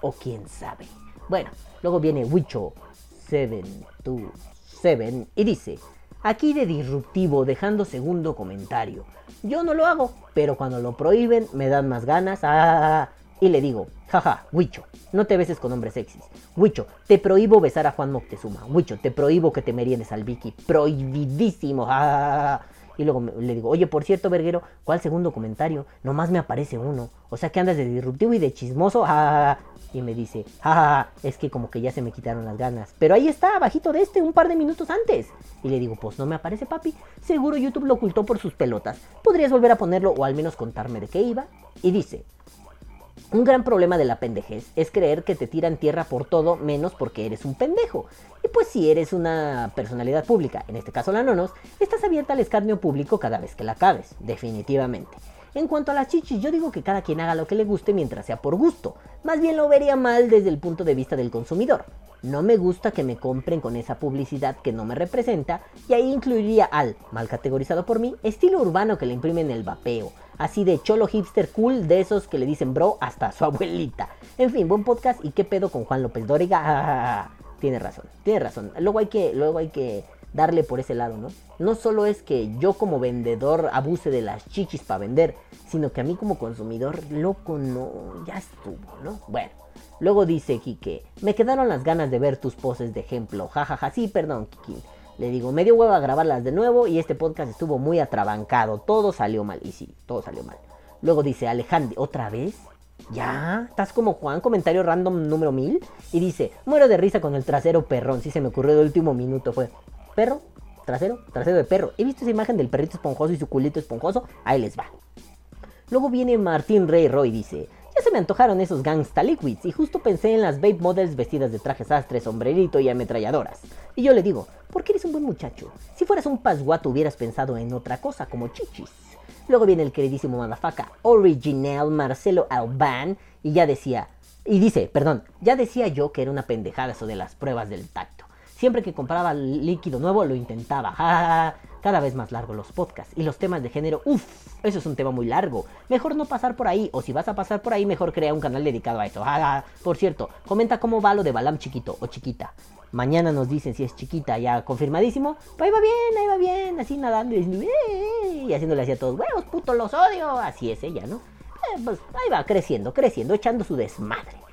O quién sabe. Bueno, luego viene Wicho 727 y dice. Aquí de disruptivo, dejando segundo comentario. Yo no lo hago, pero cuando lo prohíben me dan más ganas. Ah, y le digo, jaja, Huicho, no te beses con hombres sexys. Huicho, te prohíbo besar a Juan Moctezuma. Huicho, te prohíbo que te meriendes al Vicky. Prohibidísimo. Ah. Y luego me- le digo, oye, por cierto, verguero, ¿cuál segundo comentario? Nomás me aparece uno. O sea que andas de disruptivo y de chismoso. Y me dice, ah, es que como que ya se me quitaron las ganas. Pero ahí está, abajito de este, un par de minutos antes. Y le digo, pues no me aparece, papi. Seguro YouTube lo ocultó por sus pelotas. ¿Podrías volver a ponerlo o al menos contarme de qué iba? Y dice, un gran problema de la pendejez es creer que te tiran tierra por todo menos porque eres un pendejo. Y pues si eres una personalidad pública, en este caso la nonos, estás abierta al escarnio público cada vez que la cabes, definitivamente. En cuanto a las chichis, yo digo que cada quien haga lo que le guste mientras sea por gusto. Más bien lo vería mal desde el punto de vista del consumidor. No me gusta que me compren con esa publicidad que no me representa y ahí incluiría al, mal categorizado por mí, estilo urbano que le imprimen el vapeo. Así de cholo hipster cool de esos que le dicen bro hasta su abuelita. En fin, buen podcast y qué pedo con Juan López Dóriga. Tiene razón, tiene razón. Luego hay que, luego hay que darle por ese lado, ¿no? No solo es que yo como vendedor abuse de las chichis para vender, sino que a mí como consumidor, loco, no, ya estuvo, ¿no? Bueno. Luego dice Quique, me quedaron las ganas de ver tus poses de ejemplo, jajaja, sí, perdón, Kiki. Le digo, me dio huevo a grabarlas de nuevo y este podcast estuvo muy atrabancado, todo salió mal, y sí, todo salió mal. Luego dice Alejandro, ¿otra vez? Ya, estás como Juan, comentario random número 1000. Y dice, muero de risa con el trasero perrón, sí se me ocurrió de último minuto, fue, perro, trasero, trasero de perro. He visto esa imagen del perrito esponjoso y su culito esponjoso, ahí les va. Luego viene Martín Rey Roy dice, ya se me antojaron esos gangsta liquids y justo pensé en las babe models vestidas de trajes sastre, sombrerito y ametralladoras. Y yo le digo, ¿por qué eres un buen muchacho? Si fueras un pasguato hubieras pensado en otra cosa como chichis. Luego viene el queridísimo madafaca original Marcelo Alban y ya decía, y dice, perdón, ya decía yo que era una pendejada eso de las pruebas del tacto. Siempre que compraba líquido nuevo lo intentaba. Cada vez más largo los podcasts y los temas de género. Uff, eso es un tema muy largo. Mejor no pasar por ahí. O si vas a pasar por ahí, mejor crea un canal dedicado a eso. Ja, ja. Por cierto, comenta cómo va lo de Balam chiquito o chiquita. Mañana nos dicen si es chiquita, ya confirmadísimo. Pues ahí va bien, ahí va bien, así nadando y, diciendo, "Eh", y haciéndole así a todos, huevos, puto, los odio. Así es ella, ¿no? Eh, pues ahí va, creciendo, creciendo, echando su desmadre.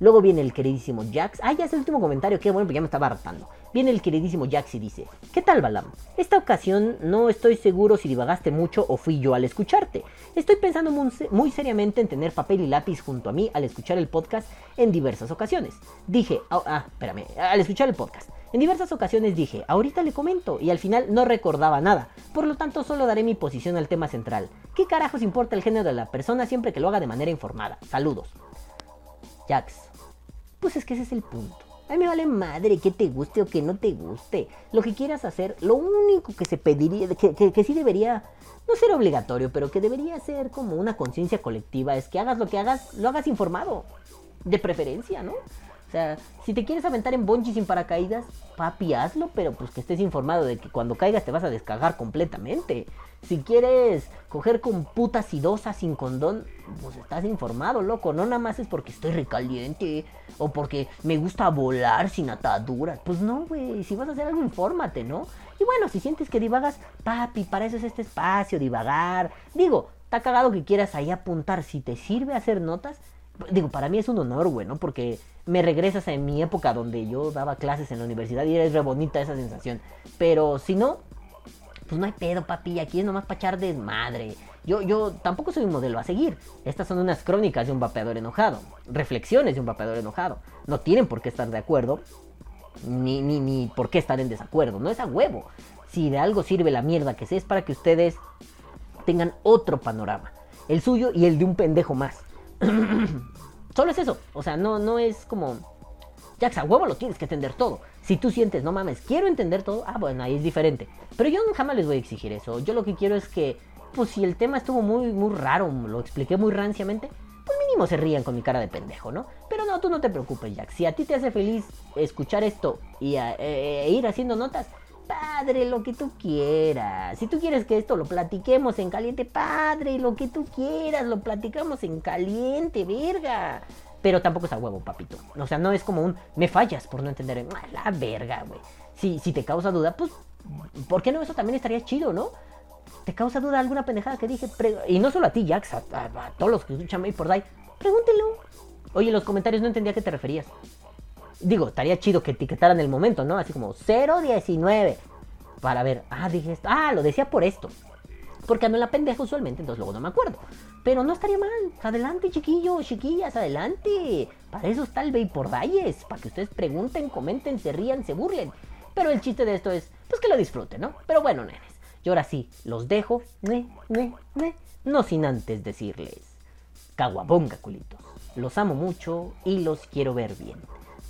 Luego viene el queridísimo Jax. Ah, ya es el último comentario, qué bueno, porque ya me estaba hartando. Viene el queridísimo Jax y dice, ¿qué tal Balam? Esta ocasión no estoy seguro si divagaste mucho o fui yo al escucharte. Estoy pensando muy, se- muy seriamente en tener papel y lápiz junto a mí al escuchar el podcast en diversas ocasiones. Dije, ah, ah, espérame, al escuchar el podcast. En diversas ocasiones dije, ahorita le comento, y al final no recordaba nada. Por lo tanto, solo daré mi posición al tema central. ¿Qué carajos importa el género de la persona siempre que lo haga de manera informada? Saludos. Jax. Pues es que ese es el punto. A mí me vale madre que te guste o que no te guste. Lo que quieras hacer, lo único que se pediría, que, que, que sí debería, no ser obligatorio, pero que debería ser como una conciencia colectiva, es que hagas lo que hagas, lo hagas informado. De preferencia, ¿no? O sea, si te quieres aventar en bungee sin paracaídas, papi, hazlo, pero pues que estés informado de que cuando caigas te vas a descagar completamente. Si quieres coger con puta sidosa sin condón, pues estás informado, loco. No nada más es porque estoy recaliente o porque me gusta volar sin ataduras. Pues no, güey. Si vas a hacer algo, infórmate, ¿no? Y bueno, si sientes que divagas, papi, para eso es este espacio, divagar. Digo, está cagado que quieras ahí apuntar. Si te sirve hacer notas, digo, para mí es un honor, güey, ¿no? Porque me regresas a mi época donde yo daba clases en la universidad y es re bonita esa sensación. Pero si no, pues no hay pedo, papi. Aquí es nomás para echar desmadre. Yo, yo tampoco soy un modelo a seguir. Estas son unas crónicas de un vapeador enojado. Reflexiones de un vapeador enojado. No tienen por qué estar de acuerdo. Ni, ni, ni por qué estar en desacuerdo. No es a huevo. Si de algo sirve la mierda que sé es para que ustedes tengan otro panorama. El suyo y el de un pendejo más. Solo es eso. O sea, no, no es como. Jax, a huevo lo tienes que entender todo. Si tú sientes, no mames, quiero entender todo, ah, bueno, ahí es diferente. Pero yo jamás les voy a exigir eso. Yo lo que quiero es que, pues si el tema estuvo muy, muy raro, lo expliqué muy ranciamente, pues mínimo se rían con mi cara de pendejo, ¿no? Pero no, tú no te preocupes, Jack. Si a ti te hace feliz escuchar esto y e ir haciendo notas, padre, lo que tú quieras. Si tú quieres que esto lo platiquemos en caliente, padre, lo que tú quieras, lo platicamos en caliente, verga. Pero tampoco es a huevo, papito. O sea, no es como un me fallas por no entender. La verga, güey. Si, si te causa duda, pues, ¿por qué no? Eso también estaría chido, ¿no? ¿Te causa duda alguna pendejada que dije? Y no solo a ti, Jax, a, a- todos los que escuchan Made por Die. Pregúntelo. Oye, en los comentarios no entendía a qué te referías. Digo, estaría chido que etiquetaran el momento, ¿no? Así como 019. Para ver, ah, dije esto. Ah, lo decía por esto. Porque ando en la pendeja usualmente, entonces luego no me acuerdo. Pero no estaría mal. Adelante, chiquillos, chiquillas, adelante. Para eso está el Vapor Dies. Para que ustedes pregunten, comenten, se rían, se burlen. Pero el chiste de esto es, pues que lo disfruten, ¿no? Pero bueno, nenes. Y ahora sí, los dejo. No sin antes decirles. Caguabonga, culitos. Los amo mucho y los quiero ver bien.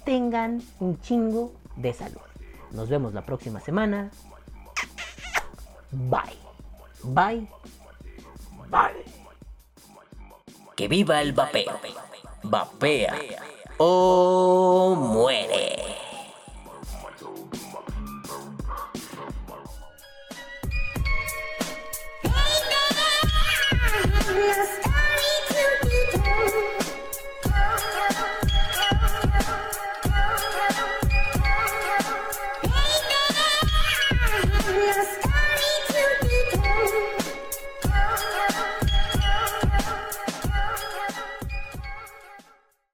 Tengan un chingo de salud. Nos vemos la próxima semana. Bye. Bye. Bye. Que viva el vapeo. Vapea o muere. Just.